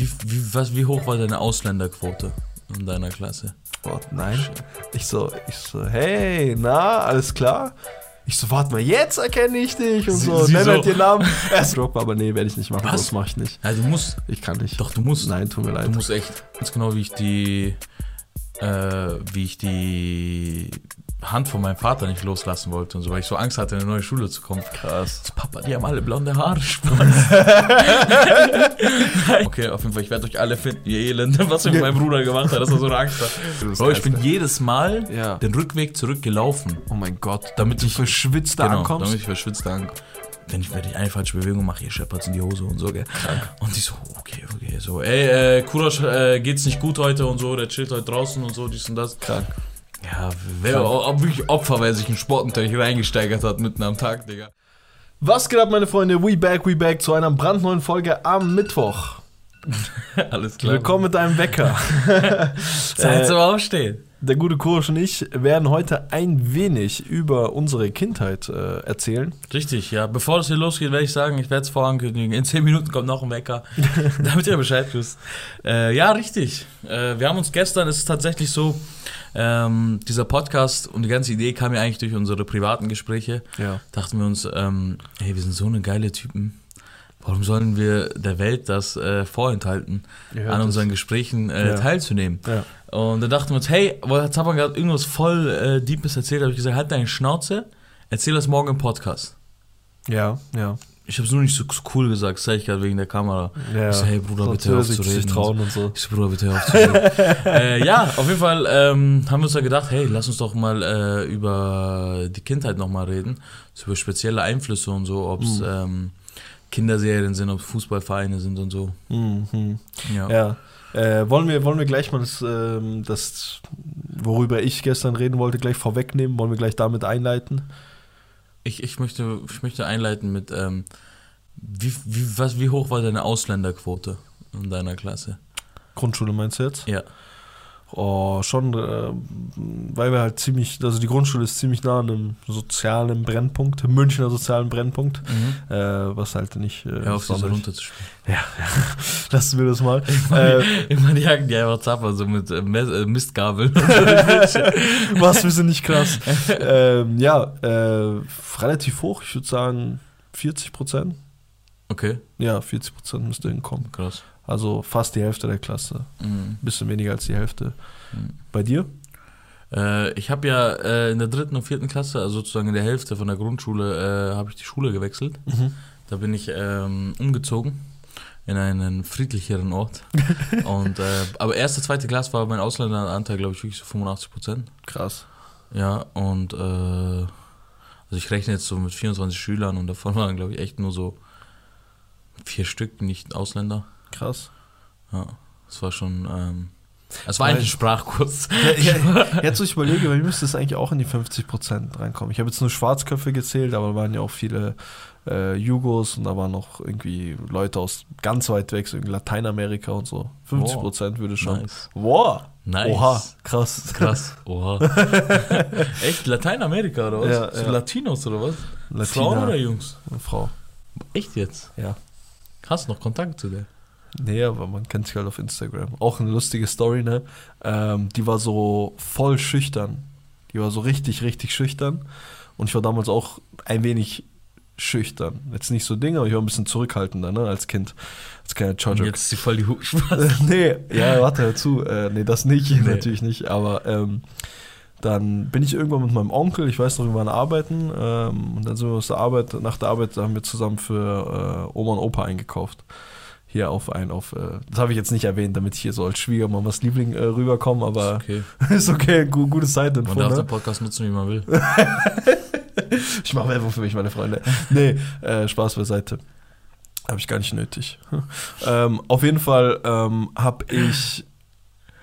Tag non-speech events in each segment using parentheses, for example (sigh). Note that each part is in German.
Wie, wie, was, wie hoch war deine Ausländerquote in deiner Klasse? Boah, nein. Ich so, ich so, hey, na, alles klar? Ich so, warte mal, jetzt erkenne ich dich und Sie- so. sie Nenn so- halt den Namen. (laughs) Erst Drop, aber nee, werde ich nicht machen. Was? Das mache ich nicht. Ja, du musst. Ich kann nicht. Doch, du musst. Nein, tut mir leid. Du musst echt. Ganz genau, wie ich die. Äh, wie ich die Hand von meinem Vater nicht loslassen wollte und so, weil ich so Angst hatte, in eine neue Schule zu kommen. Krass. So, Papa, die haben alle blonde Haare, Spaß. (laughs) okay, auf jeden Fall, ich werde euch alle finden, ihr Elende, was mit meinem Bruder gemacht hat, dass er so eine Angst hat. Bro, ich bin jedes Mal Ja. den Rückweg zurückgelaufen. Oh mein Gott. Damit ich verschwitzt genau, ankommst. damit ich verschwitzt ankomme. Wenn ich, wenn ich eine falsche Bewegung mache, ihr scheppert's in die Hose und so, gell. Und ich so, okay, okay, so, ey, äh, Kurosch, äh, geht's nicht gut heute und so, der chillt heute draußen und so, dies und das. Krank. Ja, wer ob wirklich Opfer, wer sich in Sportunterricht reingesteigert hat mitten am Tag, Digga. Was geht ab, meine Freunde? We back, we back zu einer brandneuen Folge am Mittwoch. (laughs) Alles klar. Willkommen mit deinem Wecker. (laughs) Zeit Äh, zum Aufstehen. Der gute Kurs und ich werden heute ein wenig über unsere Kindheit äh, erzählen. Richtig, ja. Bevor das hier losgeht, werde ich sagen, ich werde es vorankündigen. In 10 Minuten kommt noch ein Wecker, (laughs) damit ihr Bescheid wisst. Äh, ja, richtig. Äh, wir haben uns gestern, es ist tatsächlich so, ähm, dieser Podcast und die ganze Idee kam ja eigentlich durch unsere privaten Gespräche. Ja. Dachten wir uns, ähm, hey, wir sind so eine geile Typen. Warum sollen wir der Welt das äh, vorenthalten, an es. unseren Gesprächen äh, Ja. teilzunehmen? Ja. Und dann dachten wir uns, hey, jetzt hat man gerade irgendwas voll äh, Deepes erzählt, habe ich gesagt, halt deine Schnauze, erzähl das morgen im Podcast. Ja, ja. Ich habe es nur nicht so cool gesagt, das sag ich gerade wegen der Kamera. ja. Ich so, hey Bruder, bitte hör auf zu reden. trauen und so. Ich so, Bruder, bitte hör auf zu reden. (laughs) äh, ja, auf jeden Fall ähm, haben wir uns da gedacht, hey, lass uns doch mal äh, über die Kindheit nochmal reden. So über spezielle Einflüsse und so, ob es Mhm. ähm, Kinderserien sind, ob es Fußballvereine sind und so. Mhm. Ja. Ja. Äh, wollen, wir, wollen wir gleich mal das, ähm, das, worüber ich gestern reden wollte, gleich vorwegnehmen? Wollen wir gleich damit einleiten? Ich, ich, möchte, ich möchte einleiten mit, ähm, wie, wie, was, wie hoch war deine Ausländerquote in deiner Klasse? Grundschule meinst du jetzt? Ja. Oh, schon, äh, weil wir halt ziemlich, also die Grundschule ist ziemlich nah an einem sozialen Brennpunkt, Münchner sozialen Brennpunkt, Mhm. äh, was halt nicht. Äh, Hör auf, diese runterzuspielen. (laughs) Lassen wir das mal. (laughs) äh, Immer die jagen die einfach Zapper, so mit äh, äh, Mistgabeln. (laughs) was, wir sind nicht krass. ähm, ja, äh, relativ hoch, ich würde sagen 40 Prozent. okay, Ja, 40 Prozent müsste hinkommen. krass. Also fast die Hälfte der Klasse. Mhm. Bisschen weniger als die Hälfte. Mhm. Bei dir? Äh, ich habe ja äh, in der dritten und vierten Klasse, also sozusagen in der Hälfte von der Grundschule, äh, habe ich die Schule gewechselt. Da bin ich ähm, umgezogen in einen friedlicheren Ort. (laughs) und, äh, aber erste, zweite Klasse war mein Ausländeranteil, glaube ich, wirklich so 85 Prozent. Krass. Ja, und äh, also ich rechne jetzt so mit 24 Schülern und davon waren, glaube ich, echt nur so vier Stück nicht Ausländer. Krass. Ja, das war schon. Ähm, es war Weil- eigentlich ein Sprachkurs. (laughs) Ja, ja, jetzt, wo ich überlege, weil müsste es eigentlich auch in die 50 Prozent reinkommen. Ich habe jetzt nur Schwarzköpfe gezählt, aber da waren ja auch viele äh, Jugos und da waren noch irgendwie Leute aus ganz weit weg, so in Lateinamerika und so. 50 Prozent würde schon. Nice. Wow. Nice. Oha, krass. Krass. Oha. (laughs) Echt? Lateinamerika oder was? Ja, so ja. Latinos oder was? Latina. Frauen oder Jungs? Frau. Echt jetzt? Ja. Du noch Kontakt zu der? Nee, aber man kennt sich halt auf Instagram. Auch eine lustige Story, ne? Ähm, die war so voll schüchtern. Die war so richtig, richtig schüchtern. Und ich war damals auch ein wenig schüchtern. Jetzt nicht so Ding, aber ich war ein bisschen zurückhaltender, ne? Als Kind. Als kleiner Jojo. jetzt ist sie voll die Hu (laughs) Spaß. nee, ja, warte, hör zu. Äh, nee, das nicht, Nee. natürlich nicht. Aber ähm, dann bin ich irgendwann mit meinem Onkel, ich weiß noch, wir waren arbeiten. Ähm, und dann sind wir aus der Arbeit, nach der Arbeit haben wir zusammen für äh, Oma und Opa eingekauft. Hier auf ein, auf, äh, das habe ich jetzt nicht erwähnt, damit ich hier so als Schwiegermamas Liebling äh, rüberkomme, aber Okay. (laughs) ist okay, gu gutes Man Zeitinfo, darf ne? den Podcast nutzen, wie man will. (laughs) Ich mache Werbung für mich, meine Freunde. Nee, äh, Spaß beiseite. Habe ich gar nicht nötig. (laughs) ähm, auf jeden Fall ähm, habe ich,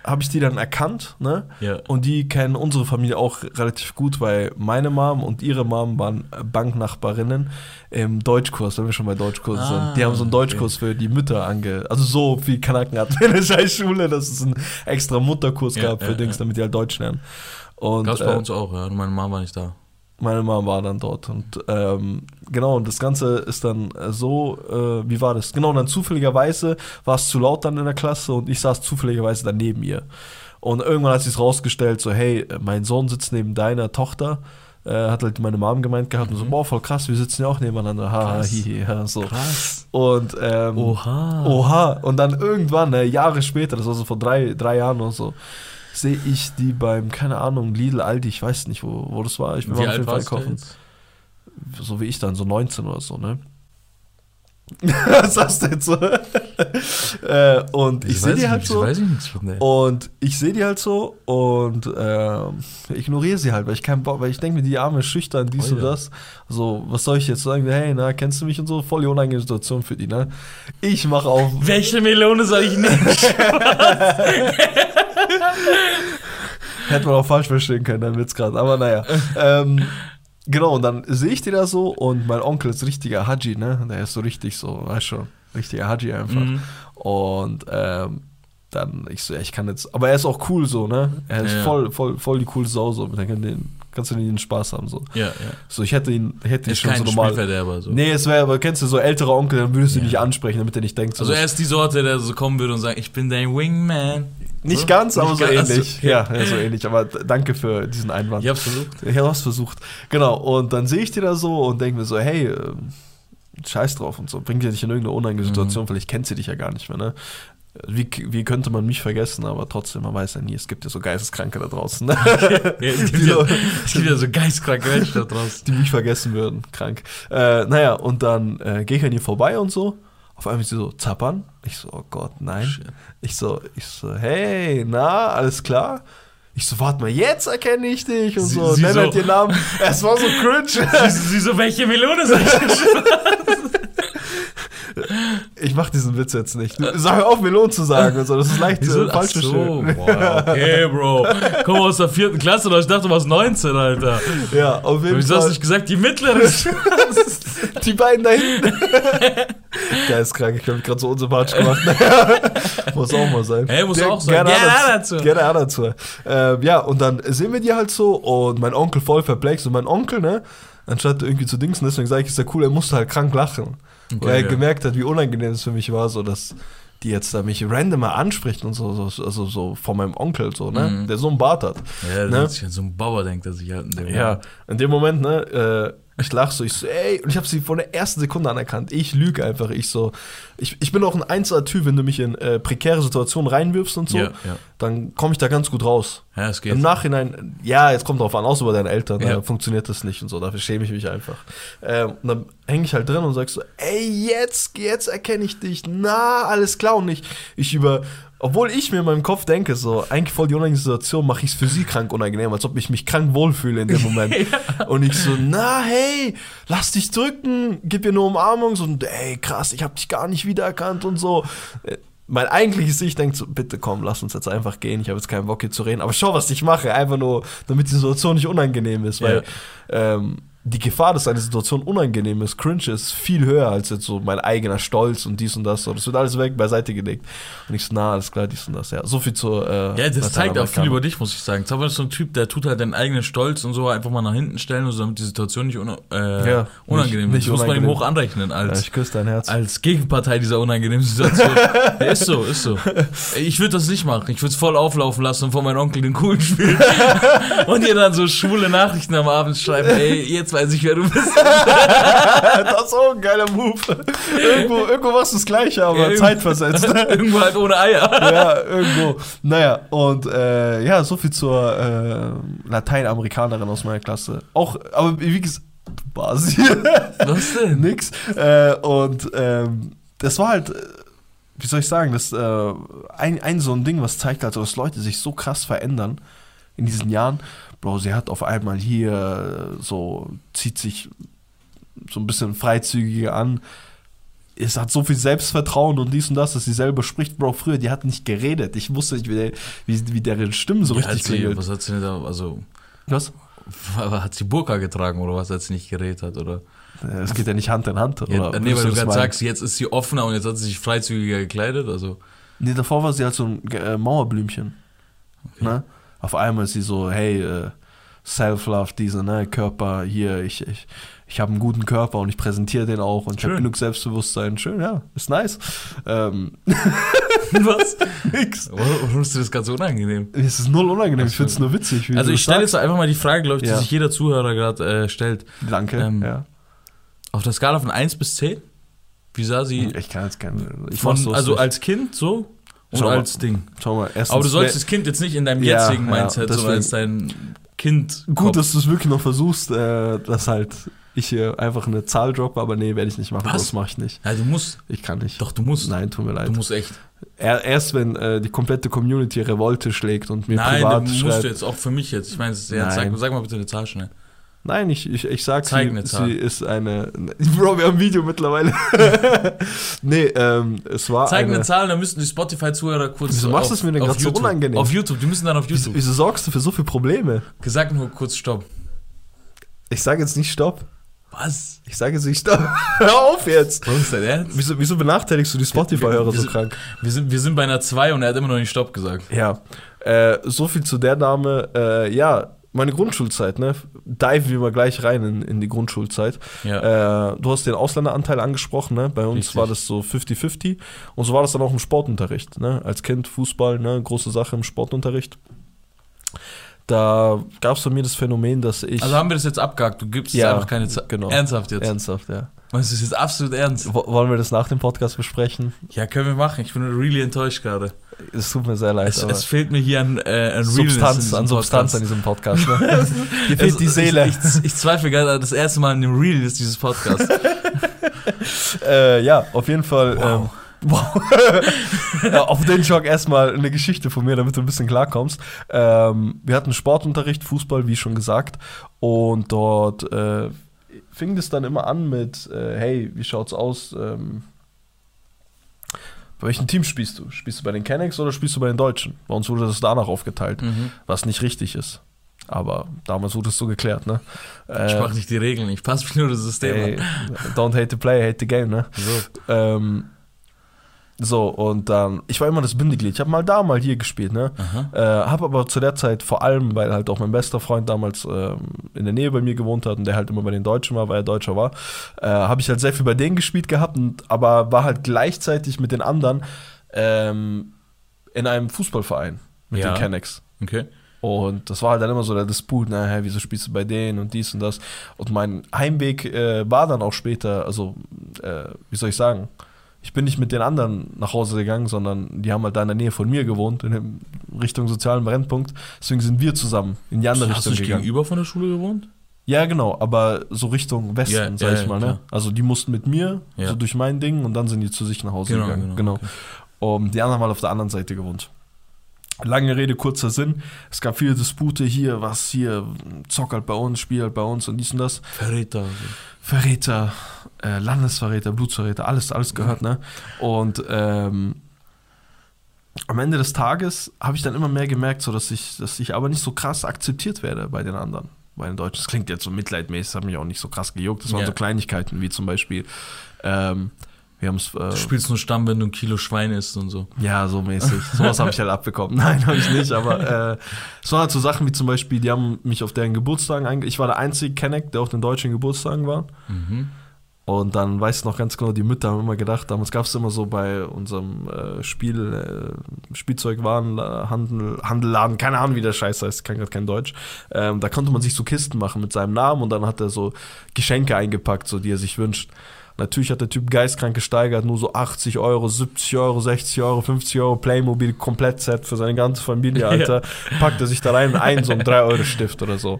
hab ich die dann erkannt, ne? Ja. Und die kennen unsere Familie auch relativ gut, weil meine Mom und ihre Mom waren Banknachbarinnen im Deutschkurs, wenn wir schon bei Deutschkurs Ah, sind. Die haben so einen Deutschkurs für die Mütter ange... Also so viel Kanaken hat in der Scheißschule, (laughs) dass es einen extra Mutterkurs Ja, gab für ja, Dings, damit die halt Deutsch lernen. Und, Gab's bei äh, uns auch, ja. Nur meine Mama war nicht da. Meine Mom war dann dort und ähm, genau, und das Ganze ist dann äh, so, äh, wie war das? Genau, und dann zufälligerweise war es zu laut dann in der Klasse und ich saß zufälligerweise dann neben ihr. Und irgendwann hat sie es rausgestellt, so, hey, mein Sohn sitzt neben deiner Tochter. Äh, hat halt meine Mom gemeint gehabt und so, boah, voll krass, wir sitzen ja auch nebeneinander. Ha, Krass. hihi, ja, so. Krass. Und ähm, Oha. Oha. Und dann irgendwann, ne, Jahre später, das war so vor drei, drei Jahren oder so, sehe ich die beim, keine Ahnung, Lidl, Aldi, ich weiß nicht, wo, wo das war. Ich bin Wie auf jeden Fall jetzt? So wie ich dann, so 19 oder so, ne? (laughs) Was sagst du jetzt so? (laughs) äh, und ich Wieso sehe die halt wieso so. ich von. Und ich sehe die halt so und ähm, ignoriere sie halt, weil ich keinen Bock, weil ich denke mir, die arme schüchtern, dies Oh und ja. das. So, was soll ich jetzt sagen? Hey, na, kennst du mich und so? Voll die unangenehme Situation für die, ne? Ich mache auf. Welche Melone soll ich nehmen? (laughs) (laughs) Hätte man auch falsch verstehen können, dann Witz gerade. Aber naja. ähm, genau, und dann sehe ich die da so und mein Onkel ist richtiger Haji, ne? Der ist so richtig so, weißt schon, richtiger Haji einfach. Mhm. Und ähm, dann, ich so, ja, ich kann jetzt, aber er ist auch cool so, ne? Er ist Ja, voll, voll, voll die coole Sau so. Mit dem den, kannst du den Spaß haben so. ja, ja. So, ich hätte ihn, hätte ihn schon kein so normal. So. Nee, es wäre, aber kennst du so ältere Onkel, dann würdest du ihn Ja. nicht ansprechen, damit er nicht denkt, so, Also er ist die Sorte, der so kommen würde und sagt, ich bin dein Wingman. Nicht so? ganz, aber Nicht so ganz, ähnlich. okay. Ja, ja, so ähnlich. Aber danke für diesen Einwand. Ich hab's versucht. Ich habe es versucht. Genau, und dann sehe ich die da so und denke mir so, hey, ähm, scheiß drauf und so. Bringt ja dich in irgendeine unangenehme Situation, Mhm. vielleicht kennt sie dich ja gar nicht mehr, ne? Wie, wie könnte man mich vergessen, aber trotzdem, man weiß ja nie, es gibt ja so Geisteskranke da draußen, ne? (laughs) Ja, es, gibt ja, (laughs) es gibt ja so geistkranke Menschen da draußen. die mich vergessen würden, krank. Äh, naja, und dann äh, gehe ich an ihr vorbei und so. Auf einmal ist sie so zappern. Ich so, oh Gott, nein. Shit. Ich so, ich so, hey, na, alles klar? Ich so, warte mal, jetzt erkenne ich dich und Sie- so. sie Nenn so- halt ihren Namen. Es war so cringe. (laughs) Sie, sie so, welche Melone soll ich? (laughs) Ich mach diesen Witz jetzt nicht. Sag auf, Melon zu sagen und so. Das ist leicht Wieso? äh, Ach falsch so, verstehen. boah, okay, Bro. Komm aus der vierten Klasse, oder ich dachte, du warst 19, Alter. Ja, auf jeden Wieso hast du Fall. nicht gesagt, die mittlere? (laughs) Die beiden da hinten. (laughs) Geistkrank, ich hab mich gerade so unsympathisch gemacht. (laughs) muss auch mal sein. Hey, muss Der- auch sein. Gerne, Gerne auch dazu. Gerne auch dazu. Ähm, ja, und dann sehen wir die halt so und mein Onkel voll perplex und mein Onkel, ne, anstatt irgendwie zu dingsen, deswegen sage ich, ist ja cool, er musste halt krank lachen. Okay, weil er ja. gemerkt hat, wie unangenehm es für mich war, so dass die jetzt da mich random mal anspricht und so, so also so von meinem Onkel, so, ne, Mhm. der so einen Bart hat. Ja, Ne? sich an so ein Bauer denkt, dass ich halt in dem Ja, in dem Moment, ne, äh, ich lach so, ich so, ey, und ich habe sie von der ersten Sekunde anerkannt. Ich lüge einfach, ich so, ich, ich bin auch ein einzelner Typ, wenn du mich in äh, prekäre Situationen reinwirfst und so, Ja, ja. dann komme ich da ganz gut raus. Ja, es geht. Im Nachhinein, ja, jetzt kommt drauf an, außer bei deinen Eltern, Ja. da funktioniert das nicht und so, dafür schäme ich mich einfach. Ähm, und dann hänge ich halt drin und sag so, ey, jetzt, jetzt erkenne ich dich, na, alles klar und ich, ich über, obwohl ich mir in meinem Kopf denke, so, eigentlich voll die unangenehme Situation, mache ich es für sie krank unangenehm, als ob ich mich krank wohlfühle in dem Moment. (laughs) Und ich so, na, hey, lass dich drücken, gib ihr eine Umarmung, so, und, ey, krass, ich hab dich gar nicht wiedererkannt und so. Äh, Mein eigentliches Ich denkt so, bitte komm, lass uns jetzt einfach gehen, ich habe jetzt keinen Bock hier zu reden, aber schau, was ich mache, einfach nur, damit die Situation nicht unangenehm ist, weil ähm, die Gefahr, dass eine Situation unangenehm ist, cringe ist, viel höher als jetzt so mein eigener Stolz und dies und das. So. Das wird alles weg, beiseite gelegt. Und ich so, na, alles klar, dies und das. Ja, so viel zur. Äh, Ja, das zeigt auch viel über dich, muss ich sagen. Zauber ist so ein Typ, der tut halt den eigenen Stolz und so einfach mal nach hinten stellen, und so, damit die Situation nicht una äh, Ja, unangenehm nicht- ist. Das muss man ihm hoch anrechnen Ja, als, ich küsse dein Herz. als Gegenpartei dieser unangenehmen Situation. (laughs) ja, ist so, ist so. Ich würde das nicht machen. Ich würde es voll auflaufen lassen und vor meinem Onkel den coolen spielen. (laughs) (laughs) und ihr dann so schwule Nachrichten am Abend schreiben, ey, jetzt weiß ich, wer du bist. (laughs) das ist auch ein geiler Move. irgendwo, irgendwo machst du das Gleiche, aber Ja, zeitversetzt. (laughs) Irgendwo halt ohne Eier. ja, irgendwo. Naja, und äh, ja, so viel zur äh, Lateinamerikanerin aus meiner Klasse. Auch, aber wie gesagt, Basi. Was (laughs) denn? Nix. Äh, und ähm, das war halt, äh, wie soll ich sagen, das äh, ein, ein so ein Ding, was zeigt halt, dass Leute sich so krass verändern in diesen Jahren. Bro, sie hat auf einmal hier äh, so, zieht sich so ein bisschen freizügiger an. Es hat so viel Selbstvertrauen und dies und das, dass sie selber spricht. Bro, früher, die hat nicht geredet. Ich wusste nicht, wie, der, wie, wie deren Stimmen so Ja, richtig sie, klingelt. was hat sie denn da, also, Was? (laughs) hat sie Burka getragen oder was, als sie nicht geredet hat, oder? Äh, Es geht ja nicht Hand in Hand. Ja, oder nee, weil du gerade sagst, jetzt ist sie offener und jetzt hat sie sich freizügiger gekleidet, also. Nee, davor war sie halt so ein äh, Mauerblümchen. Ne? Auf einmal ist sie so, hey, äh, Self-Love, diese, ne, Körper, hier, ich, ich, ich habe einen guten Körper und ich präsentiere den auch und ich habe genug Selbstbewusstsein. Schön, ja, ist nice. Ähm, (laughs) Was? nix. Warum ist dir das ganz unangenehm? Es ist null unangenehm, ich finde es nur witzig. Also ich stelle jetzt einfach mal die Frage, glaube ich, Ja. die sich jeder Zuhörer gerade äh, stellt. Danke, ähm, ja. Auf der Skala von 1 bis 10, wie sah sie Ich kann jetzt keine. Ich von, also als Kind so Schau mal. als Ding? Schau mal, erstens. Aber du sollst das Kind jetzt nicht in deinem Ja, jetzigen ja, Mindset, sondern als dein Kind. Gut, dass du es wirklich noch versuchst, äh, dass halt ich hier einfach eine Zahl droppe, aber nee, werde ich nicht machen. Was? Das mache ich nicht. Ja, du musst. Ich kann nicht. Doch, du musst. Nein, tut mir leid. Du musst echt. Er, erst wenn äh, die komplette Community Revolte schlägt und mir Nein, privat du musst schreibt. du jetzt auch für mich jetzt. Ich meine. Nein. Sag, sag mal bitte eine Zahl schnell. Nein, ich, ich, ich sag, Zeig sie, sie ist eine. (laughs) Bro, wir haben ein Video mittlerweile. (laughs) nee, ähm, es war. Zeig eine, eine, Zahl, dann müssten die Spotify-Zuhörer kurz. Wieso machst du es mir denn grad so unangenehm? Auf YouTube, die müssen dann auf YouTube. wieso sorgst du für so viele Probleme? Gesagt nur kurz Stopp. Ich sage jetzt nicht Stopp. Was? Ich sage jetzt nicht Stopp. (laughs) Hör auf jetzt. Was ist dein Ernst? Wieso, wieso benachteiligst du die Spotify-Hörer so krank? Wir sind, wir sind bei einer 2 und er hat immer noch nicht Stopp gesagt. Ja, äh, so viel zu der Dame. Äh, ja, meine Grundschulzeit, ne? Dive wir mal gleich rein in, in die Grundschulzeit. Ja. Äh, du hast den Ausländeranteil angesprochen, ne? Bei uns Richtig. war das so 50-50. Und so war das dann auch im Sportunterricht, ne? Als Kind Fußball, ne? Große Sache im Sportunterricht. Da gab es bei mir das Phänomen, dass ich. also haben wir das jetzt abgehakt. Du gibst Ja, einfach keine Zahl. genau. Ernsthaft jetzt. ernsthaft, ja. Das ist jetzt absolut ernst. Wo- Wollen wir das nach dem Podcast besprechen? Ja, können wir machen. Ich bin really enttäuscht gerade. Es tut mir sehr leid. Es, es fehlt mir hier an, äh, an Substanz, an Substanz an diesem Podcast. Ne? (laughs) Hier fehlt die Seele. Ich, ich, ich zweifle gerade das erste Mal an dem Realness dieses Podcasts. (laughs) Äh, ja, auf jeden Fall. Wow. Ähm, wow. (laughs) ja, auf den Schock erstmal eine Geschichte von mir, damit du ein bisschen klarkommst. Ähm, wir hatten Sportunterricht, Fußball, wie schon gesagt. Und dort äh, fing das dann immer an mit: äh, Hey, wie schaut's aus? Ähm, bei welchem Team spielst du? Spielst du bei den Kennex oder spielst du bei den Deutschen? Bei uns wurde das danach aufgeteilt, mhm. was nicht richtig ist. Aber damals wurde es so geklärt, ne? Ich Äh, mache nicht die Regeln, ich passe mich nur das System ey, an. don't hate the play, hate the game, ne? So. Ähm, so, und dann, ich war immer das Bindeglied. Ich habe mal da, mal hier gespielt, ne? Äh, habe aber zu der Zeit vor allem, weil halt auch mein bester Freund damals ähm, in der Nähe bei mir gewohnt hat und der halt immer bei den Deutschen war, weil er Deutscher war, äh, habe ich halt sehr viel bei denen gespielt gehabt, und, aber war halt gleichzeitig mit den anderen ähm, in einem Fußballverein mit Ja. den Kennex. Okay. Und das war halt dann immer so der Disput, na, hä, wieso spielst du bei denen und dies und das. Und mein Heimweg äh, war dann auch später, also, äh, wie soll ich sagen, ich bin nicht mit den anderen nach Hause gegangen, sondern die haben halt da in der Nähe von mir gewohnt, in Richtung sozialen Brennpunkt. Deswegen sind wir zusammen in die andere Hast du Richtung nicht gegangen. gegenüber von der Schule gewohnt? Ja, genau, aber so Richtung Westen, Ja, sag ja, ich mal, ne? Also die mussten mit mir, so durch mein Ding und dann sind die zu sich nach Hause gegangen. Genau. okay. Um, die anderen mal auf der anderen Seite gewohnt. Lange Rede, kurzer Sinn. Es gab viele Dispute hier, was hier, zock halt bei uns, spiel halt bei uns und dies und das. Verräter. Verräter, äh, Landesverräter, Blutsverräter, alles, alles gehört, ne? Und ähm, am Ende des Tages habe ich dann immer mehr gemerkt, so dass ich, dass ich aber nicht so krass akzeptiert werde bei den anderen, bei den Deutschen. Das klingt jetzt so mitleidmäßig, das hat mich auch nicht so krass gejuckt. Das waren Ja. so Kleinigkeiten, wie zum Beispiel, ähm, wir haben es. Äh, Du spielst nur Stamm, wenn du ein Kilo Schwein isst und so. ja, so mäßig. (laughs) Sowas habe ich halt abbekommen. (laughs) Nein, habe ich nicht, aber äh, es waren halt so Sachen wie zum Beispiel, die haben mich auf deren Geburtstagen einge... Ich war der einzige Kenneck, der auf den deutschen Geburtstagen war. Mhm. Und dann weiß ich noch ganz genau, die Mütter haben immer gedacht, damals gab es immer so bei unserem äh, Spiel, äh, Spielzeugwarenhandel, Handelladen, keine Ahnung, wie der Scheiß heißt, ich kann gerade kein Deutsch. Ähm, da konnte man sich so Kisten machen mit seinem Namen und dann hat er so Geschenke eingepackt, so die er sich wünscht. Natürlich hat der Typ geistkrank gesteigert, nur so 80 Euro, 70 Euro, 60 Euro, 50 Euro Playmobil Komplettset für seine ganze Familie, (laughs) Alter. Packt er sich da rein einen so einen 3-Euro-Stift oder so.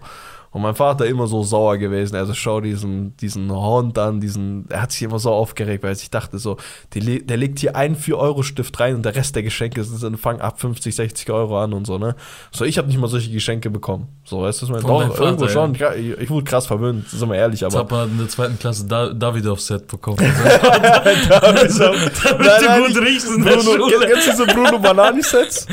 Und mein Vater immer so sauer gewesen. Also schau diesen, diesen Hund an, diesen, er hat sich immer so aufgeregt, weil ich dachte so, die, der legt hier einen 4-Euro-Stift rein und der Rest der Geschenke sind, fangen ab 50, 60 Euro an und so, ne? So, ich habe nicht mal solche Geschenke bekommen. So, weißt du, deinem Doch, Vater, irgendwo ja. schon. Ja, Ich, ich wurde krass verwöhnt, sind wir ehrlich, aber. Zappa hat in der zweiten Klasse da Davidoff-Set bekommen. So- damit du gut riechst in der Bruno, Schule. Kennst du so Bruno Banani-Sets?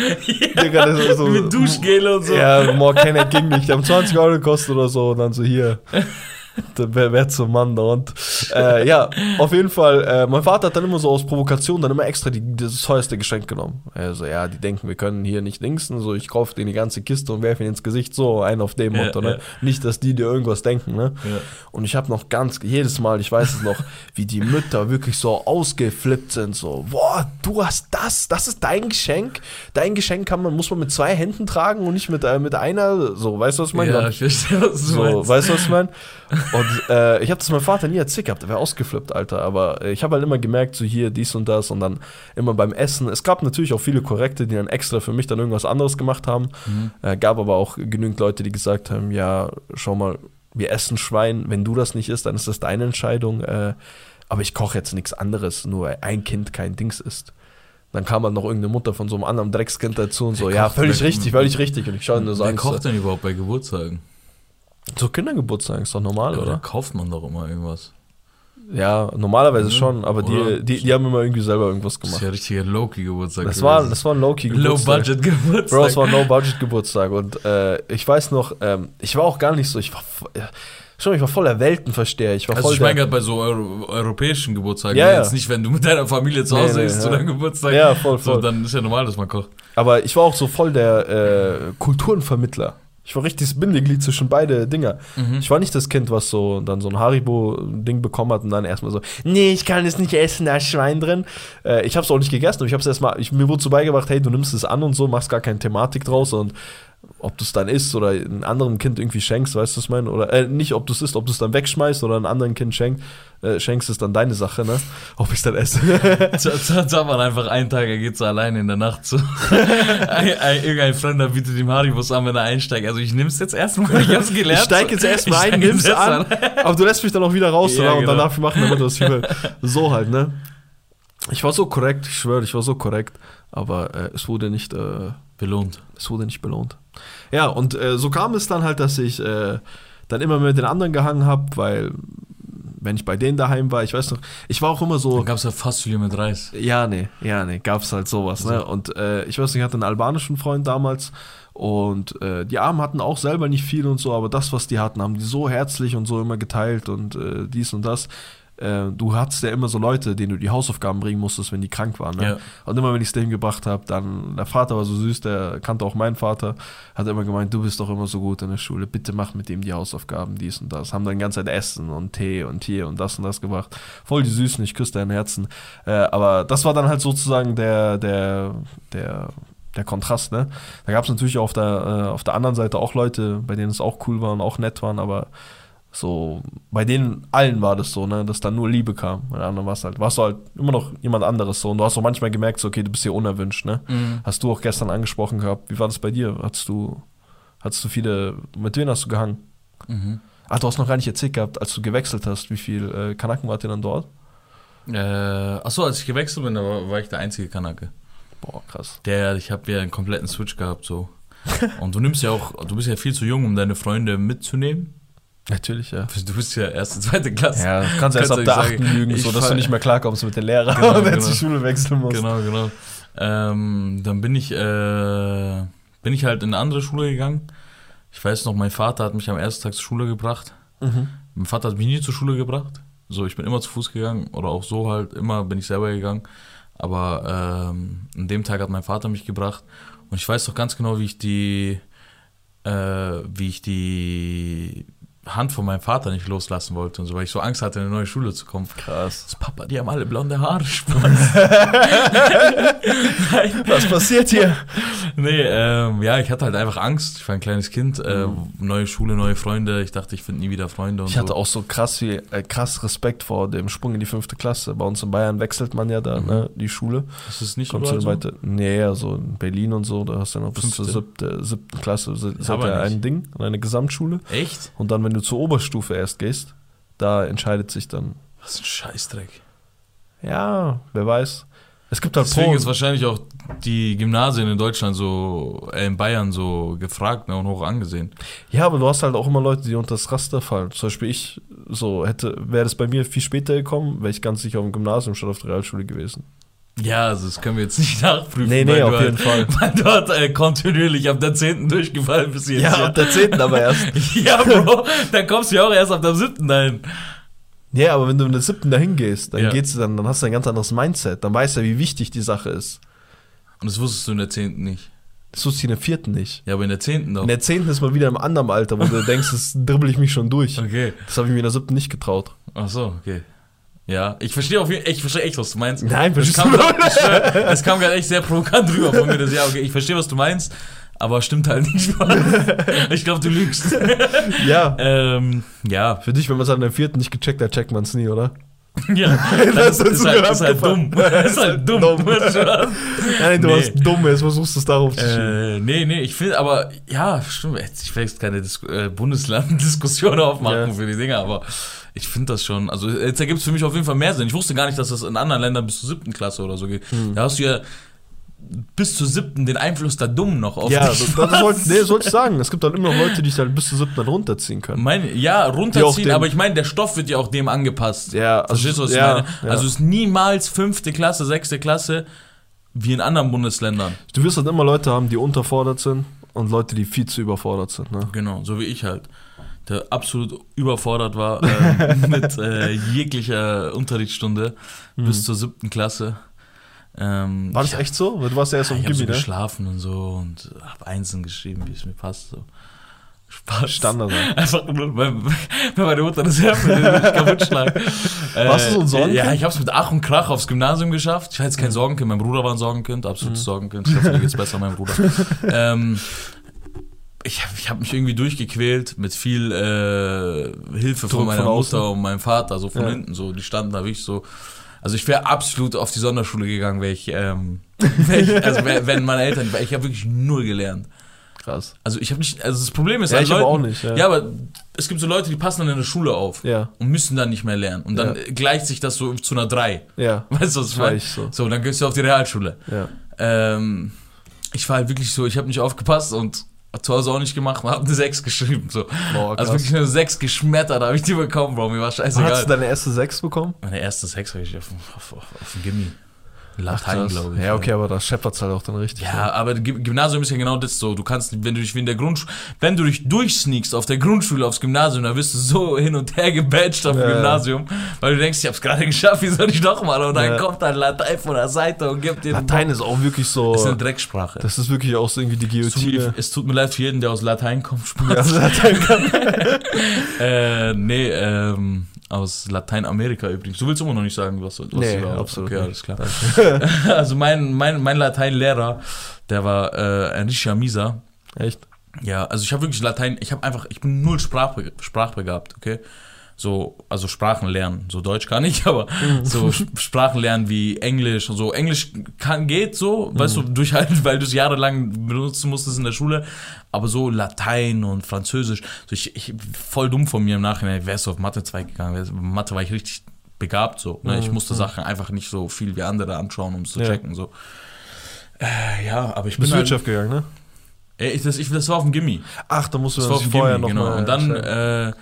Digga, das ist so, Mit Duschgel und so. Ja, more Kenneck ging nicht. Die haben 20 Euro gekostet oder so und dann so hier. (laughs) wer, wer zum Mann da und äh, ja, auf jeden Fall, äh, mein Vater hat dann immer so aus Provokation dann immer extra die, das teuerste Geschenk genommen. Also ja, die denken, wir können hier nicht linksen, so ich kaufe denen die ganze Kiste und werfe ihnen ins Gesicht, so einen auf dem Ja, Motto, ne? ja. Nicht, dass die dir irgendwas denken, ne? Ja. Und ich habe noch ganz, jedes Mal, ich weiß es noch, wie die Mütter wirklich so ausgeflippt sind, so, boah, du hast das, das ist dein Geschenk. Dein Geschenk kann man, muss man mit zwei Händen tragen und nicht mit, äh, mit einer, so, weißt du, was ich meine? Ja, ich verstehe, was du So, meinst. weißt du, was ich meine? Und äh, ich habe das meinem Vater nie erzählt gehabt, der wäre ausgeflippt, Alter. Aber äh, ich habe halt immer gemerkt, so hier, dies und das und dann immer beim Essen. Es gab natürlich auch viele Korrekte, die dann extra für mich dann irgendwas anderes gemacht haben. Mhm. Äh, gab aber auch genügend Leute, die gesagt haben, ja, schau mal, wir essen Schwein, wenn du das nicht isst, dann ist das deine Entscheidung. Äh, aber ich koche jetzt nichts anderes, nur weil ein Kind kein Dings isst. Dann kam halt noch irgendeine Mutter von so einem anderen Dreckskind dazu und so, Wer ja, völlig denn- richtig, völlig richtig. Und ich schaue nur so Wer kocht so, denn überhaupt bei Geburtstagen? so Kindergeburtstag ist doch normal, Oder oder? kauft man doch immer irgendwas? Ja, normalerweise Mhm. schon, aber Oder? die, die, die haben immer irgendwie selber irgendwas Das ist gemacht. ja richtiger Low-Key-Geburtstag. Das war, das war ein Low-Key-Geburtstag. Low-Budget-Geburtstag. Bro, es war ein No-Budget-Geburtstag und äh, ich weiß noch, ähm, ich war auch gar nicht so, ich war, schon, ich war voller Weltenversteher. Ich war Also voll ich meine gerade bei so Euro europäischen Geburtstagen, Ja, ja. jetzt nicht, wenn du mit deiner Familie zu Nee, Hause nee, isst zu ja. deinem Geburtstag. Ja, voll, So, voll. dann ist ja normal, dass man kocht. Aber ich war auch so voll der äh, Kulturenvermittler. Ich war richtig das Bindeglied zwischen beide Dinger. Mhm. Ich war nicht das Kind, was so dann so ein Haribo-Ding bekommen hat und dann erstmal so, nee, ich kann es nicht essen, da ist Schwein drin. Äh, ich habe es auch nicht gegessen, aber ich habe es erstmal, mir wurde so beigebracht, hey, du nimmst es an und so, machst gar keine Thematik draus und ob du es dann isst oder einem anderen Kind irgendwie schenkst, weißt du, was ich meine? Oder äh, nicht, ob du es isst, ob du es dann wegschmeißt oder einem anderen Kind schenkt, äh, schenkst, ist dann deine Sache, ne? (laughs) Ob ich es dann esse. (laughs) Da war einfach einen Tag, er geht so alleine in der Nacht (laughs) ein, irgendein Freund da bietet ihm Haribus an, wenn er einsteigt. Also ich nimm's jetzt erstmal, ich hab's gelernt. Ich steig jetzt erstmal ein, nimm's jetzt an, aber du lässt mich dann auch wieder raus Ja, oder? und genau. dann darf ich machen, du was viel So halt, ne? Ich war so korrekt, ich schwöre, ich war so korrekt, aber äh, es wurde nicht, äh, Belohnt. es wurde nicht belohnt. Ja, und äh, so kam es dann halt, dass ich äh, dann immer mit den anderen gehangen habe, weil wenn ich bei denen daheim war, ich weiß noch, ich war auch immer so. Dann gab's ja fast viel mit Reis. Ja, nee, ja, nee, gab's halt sowas, ne? Und äh, ich weiß nicht, ich hatte einen albanischen Freund damals und äh, die Armen hatten auch selber nicht viel und so, aber das, was die hatten, haben die so herzlich und so immer geteilt und äh, dies und das. Äh, du hattest ja immer so Leute, denen du die Hausaufgaben bringen musstest, wenn die krank waren. Ne? Ja. Und immer, wenn ich es dem gebracht habe, dann, der Vater war so süß, der kannte auch meinen Vater, hat immer gemeint, du bist doch immer so gut in der Schule, bitte mach mit dem die Hausaufgaben, dies und das. Haben dann die ganze Zeit Essen und Tee und hier und das und das gebracht. Voll die Süßen, ich küsse dein Herzen. Äh, aber das war dann halt sozusagen der, der, der, der Kontrast, ne? Da gab es natürlich auf der, äh, auf der anderen Seite auch Leute, bei denen es auch cool war und auch nett waren, aber so, bei denen allen war das so, ne, dass da nur Liebe kam. Bei anderen warst halt, warst du halt immer noch jemand anderes so. Und du hast auch manchmal gemerkt, so, okay, du bist hier unerwünscht, ne? Mhm. Hast du auch gestern angesprochen gehabt. Wie war das bei dir? Hattest du, hattest du viele, mit wem hast du gehangen? Mhm. Ah, du hast noch gar nicht erzählt gehabt, als du gewechselt hast, wie viel äh, Kanaken wart ihr dann dort? Äh, achso, als ich gewechselt bin, da war, war ich der einzige Kanake. Boah, krass. Der, ich habe ja einen kompletten Switch gehabt so. Und du nimmst ja auch, du bist ja viel zu jung, um deine Freunde mitzunehmen. Natürlich, ja. Du bist ja erste, zweite Klasse. Ja, du kannst erst ab der du 8. sagen, lügen, ich so dass du nicht mehr klarkommst mit den Lehrern Genau, (laughs) jetzt genau. die Schule wechseln musst. Genau, genau. Ähm, dann bin ich, äh, bin ich halt in eine andere Schule gegangen. Ich weiß noch, mein Vater hat mich am ersten Tag zur Schule gebracht. Mhm. Mein Vater hat mich nie zur Schule gebracht. So, ich bin immer zu Fuß gegangen oder auch so halt, immer bin ich selber gegangen. Aber ähm, an dem Tag hat mein Vater mich gebracht. Und ich weiß doch ganz genau, wie ich die, äh, wie ich die Hand von meinem Vater nicht loslassen wollte und so, weil ich so Angst hatte, in eine neue Schule zu kommen. Krass. Das Papa, die haben alle blonde Haare, Spaß. (laughs) Was passiert hier? Nee, ähm, ja, ich hatte halt einfach Angst. Ich war ein kleines Kind, äh, neue Schule, neue Freunde. Ich dachte, ich finde nie wieder Freunde und Ich hatte so. auch so krass viel, äh, krass Respekt vor dem Sprung in die fünfte Klasse. Bei uns in Bayern wechselt man ja da, Mhm. ne, die Schule. Das ist nicht Kommst du so? weiter? Nee, also in Berlin und so, da hast du ja noch bis Fünfte. zur siebte, siebten Klasse ihr nicht. ein Ding, eine Gesamtschule. Echt? Und dann, wenn du zur Oberstufe erst gehst, da entscheidet sich dann, Was ein Scheißdreck. ja, wer weiß. Es gibt halt Deswegen Pro- ist wahrscheinlich auch die Gymnasien in Deutschland so, äh, in Bayern so gefragt ne, und hoch angesehen. Ja, aber du hast halt auch immer Leute, die unter das Raster fallen. Zum Beispiel ich, so hätte, wäre das bei mir viel später gekommen, wäre ich ganz sicher auf dem Gymnasium statt auf der Realschule gewesen. Ja, also das können wir jetzt (laughs) nicht nachprüfen. Nee, nee, auf jeden halt, Fall. (laughs) Weil du halt äh, kontinuierlich ab der 10. durchgefallen bist jetzt. Ja, ab der 10. aber erst. (laughs) ja, Bro, dann kommst du ja auch erst ab der 7. dahin. Ja, aber wenn du in der 7. dahin gehst, dann Ja. geht's dann, dann hast du ein ganz anderes Mindset. Dann weißt du ja, wie wichtig die Sache ist. Und das wusstest du in der 10. nicht. Das wusste ich in der 4. nicht. Ja, aber in der 10. doch. In der 10. ist man wieder im anderen Alter, wo du denkst, das dribbel ich mich schon durch. Okay. Das habe ich mir in der 7. nicht getraut. Ach so, okay. Ja, ich verstehe auf jeden ich verstehe echt, was du meinst. Nein, das (laughs) kam, grad, das kam gerade echt sehr provokant rüber von mir. Das, ja, okay, ich verstehe, was du meinst, aber stimmt halt nicht. (laughs) ich glaube, du lügst. (laughs) Ja. ähm, ja, Für dich, wenn man es an der 4. nicht gecheckt hat, checkt man es nie, oder? ja, das, ist ist, halt, ist halt dumm. Das ist halt dumm. Dumm. Nein, du Nee. warst dumm, jetzt versuchst du es darauf zu schieben. Äh, nee, nee, ich finde, aber ja, stimmt. Ich will jetzt keine Dis äh, Bundesland-Diskussion aufmachen Ja. für die Dinger, aber ich finde das schon. Also, jetzt ergibt es für mich auf jeden Fall mehr Sinn. Ich wusste gar nicht, dass das in anderen Ländern bis zur siebten Klasse oder so geht. Hm. Da hast du ja bis zur siebten den Einfluss der Dummen noch auf Ja, dich. das, das soll, (laughs) nee, soll ich sagen. Es gibt dann immer noch Leute, die dich dann bis zur 7. dann runterziehen können. Mein, ja, runterziehen, aber ich meine, der Stoff wird ja auch dem angepasst. Ja, also- Verstehst du, was ja, ich meine? ja. Also es ist niemals fünfte Klasse, sechste Klasse wie in anderen Bundesländern. Du wirst halt immer Leute haben, die unterfordert sind und Leute, die viel zu überfordert sind. Ne? Genau, so wie ich halt. Der absolut überfordert war äh, (laughs) mit äh, jeglicher Unterrichtsstunde bis zur siebten Klasse. Ähm, War das ich echt so? Du warst ja erst hab, auf ich dem hab so Gimmi, ne? geschlafen und so und hab Einzeln geschrieben, wie es mir passt. So. Spaß. Standard. (laughs) Einfach nur, weil meine Mutter das hört, kaputt schlagen. (laughs) Warst du so ein Sorgenkind? Ja, ich hab's mit Ach und Krach aufs Gymnasium geschafft. Ich war jetzt kein Sorgenkind, mein Bruder war ein Sorgenkind, absolutes Sorgenkind. Ich hoffe, dir geht's besser, mein Bruder. ähm, ich habe ich hab mich irgendwie durchgequält mit viel äh, Hilfe Druck von meiner von. Mutter und meinem Vater, so von Ja. hinten so. Die standen da wirklich so. Also ich wäre absolut auf die Sonderschule gegangen, wäre ich, ähm, (laughs) wär ich, also wär, wenn meine Eltern, ich habe wirklich null gelernt. Krass. Also ich habe nicht, also das Problem ist, Ja, ich Leuten- auch nicht, ja. Ja. aber es gibt so Leute, die passen dann in der Schule auf Ja, und müssen dann nicht mehr lernen. Und dann Ja. gleicht sich das so zu einer 3. ja. (laughs) Weißt du, was ich meine? ich so. So, dann gehst du auf die Realschule. Ja. Ähm, ich war halt wirklich so, ich habe nicht aufgepasst und zu Hause auch nicht gemacht und habe eine 6 geschrieben. So. Boah, also wirklich eine 6 geschmettert habe ich die bekommen, Bro. Mir war Wann hast du scheißegal. deine erste 6 bekommen? Meine erste 6 habe ich auf, auf, auf, auf dem Gimmi. Latein, glaube ich. Ja, okay, aber das scheppert's halt auch dann richtig. Ja, aber G- Gymnasium ist ja genau das so. Du kannst, wenn du dich wie in der Grundschule, wenn du dich durchsneakst auf der Grundschule aufs Gymnasium, dann wirst du so hin und her gebatcht auf dem Ja, ja. Gymnasium, weil du denkst, ich hab's gerade (laughs) geschafft, wie soll ich nochmal? Und dann Ja. kommt dann Latein von der Seite und gibt dir Latein ist auch wirklich so. Das ist eine Drecksprache. Das ist wirklich auch so irgendwie die Es tut, mir, Guillotine. es tut mir leid für jeden, der aus Latein kommt. Spaß. Ja, also Latein kann. (laughs) Äh, nee, ähm, aus Lateinamerika übrigens. Du willst immer noch nicht sagen, was, was Nee, da absolut Okay, alles klar. (laughs) also mein, mein, mein Lateinlehrer, der war äh, richtiger Mieser. Echt? Ja, also ich habe wirklich Latein, ich habe einfach, ich bin null Sprachbe sprachbegabt, okay? So, also Sprachen lernen, so Deutsch kann ich, (laughs) aber so Sch- Sprachen lernen wie Englisch und so. Englisch kann, geht so, weißt du, durchhalten, weil du es jahrelang benutzen musstest in der Schule, aber so Latein und Französisch, so ich, ich voll dumm von mir im Nachhinein, wärst du auf Mathe 2 gegangen, Mathe war ich richtig begabt so, ne? Ich musste Sachen einfach nicht so viel wie andere anschauen, um es zu Ja. checken, so. Äh, ja, aber ich Du bist bin halt, Wirtschaft gegangen, ne? Ey, ich, das, ich, das war auf dem Gimmi. Ach, da musst du Das war das auf dem vorher Gimmi, noch genau. mal Und dann erstellen. äh,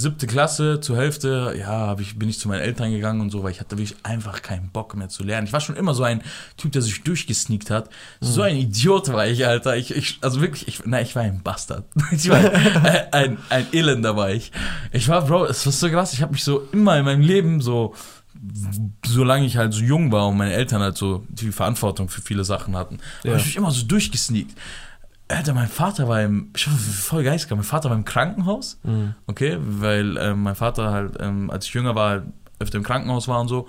siebte Klasse zur Hälfte, ja, ich, bin ich zu meinen Eltern gegangen und so, weil ich hatte wirklich einfach keinen Bock mehr zu lernen. Ich war schon immer so ein Typ, der sich durchgesneakt hat. So ein Idiot war ich, Alter. Ich, ich, also wirklich, ich, nein, ich war ein Bastard. (laughs) Ich war ein, ein, ein Elender war ich. Ich war, Bro, es war so krass. Ich habe mich so immer in meinem Leben so solange ich halt so jung war und meine Eltern halt so die Verantwortung für viele Sachen hatten, Ja. habe ich mich immer so durchgesneakt. Alter, mein Vater war im, ich war voll geistig, mein Vater war im Krankenhaus, Mhm. okay, weil ähm, mein Vater halt, ähm, als ich jünger war, halt öfter im Krankenhaus war und so.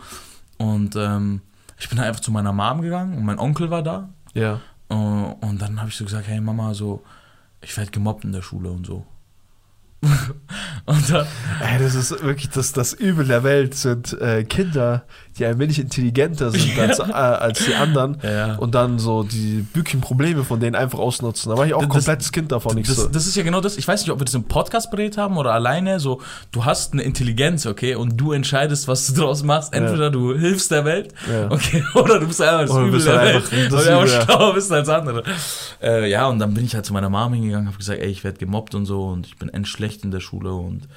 Und ähm, ich bin halt einfach zu meiner Mom gegangen und mein Onkel war da. Ja. Äh, und dann habe ich so gesagt, hey Mama, so, ich werde gemobbt in der Schule und so. (laughs) und dann, Ey, das ist wirklich das, das Übel der Welt, sind äh, Kinder, die ein wenig intelligenter sind (laughs) als, äh, als die anderen Ja, ja. und dann so die bücklichen Probleme von denen einfach ausnutzen. Da war ich auch Das- komplettes Kind davon nicht so. Das, das ist ja genau das. Ich weiß nicht, ob wir das im Podcast beredet haben oder alleine. So, du hast eine Intelligenz, okay, und du entscheidest, was du draus machst. Entweder du hilfst der Welt, Ja. okay, (laughs) oder du bist einfach das Oder du Übel bist der Welt. das einfach Übel, ja. schlauer bist als andere. Äh, ja, und dann bin ich halt zu meiner Mom hingegangen, habe gesagt, ey, ich werde gemobbt und so und ich bin endschlecht in der Schule und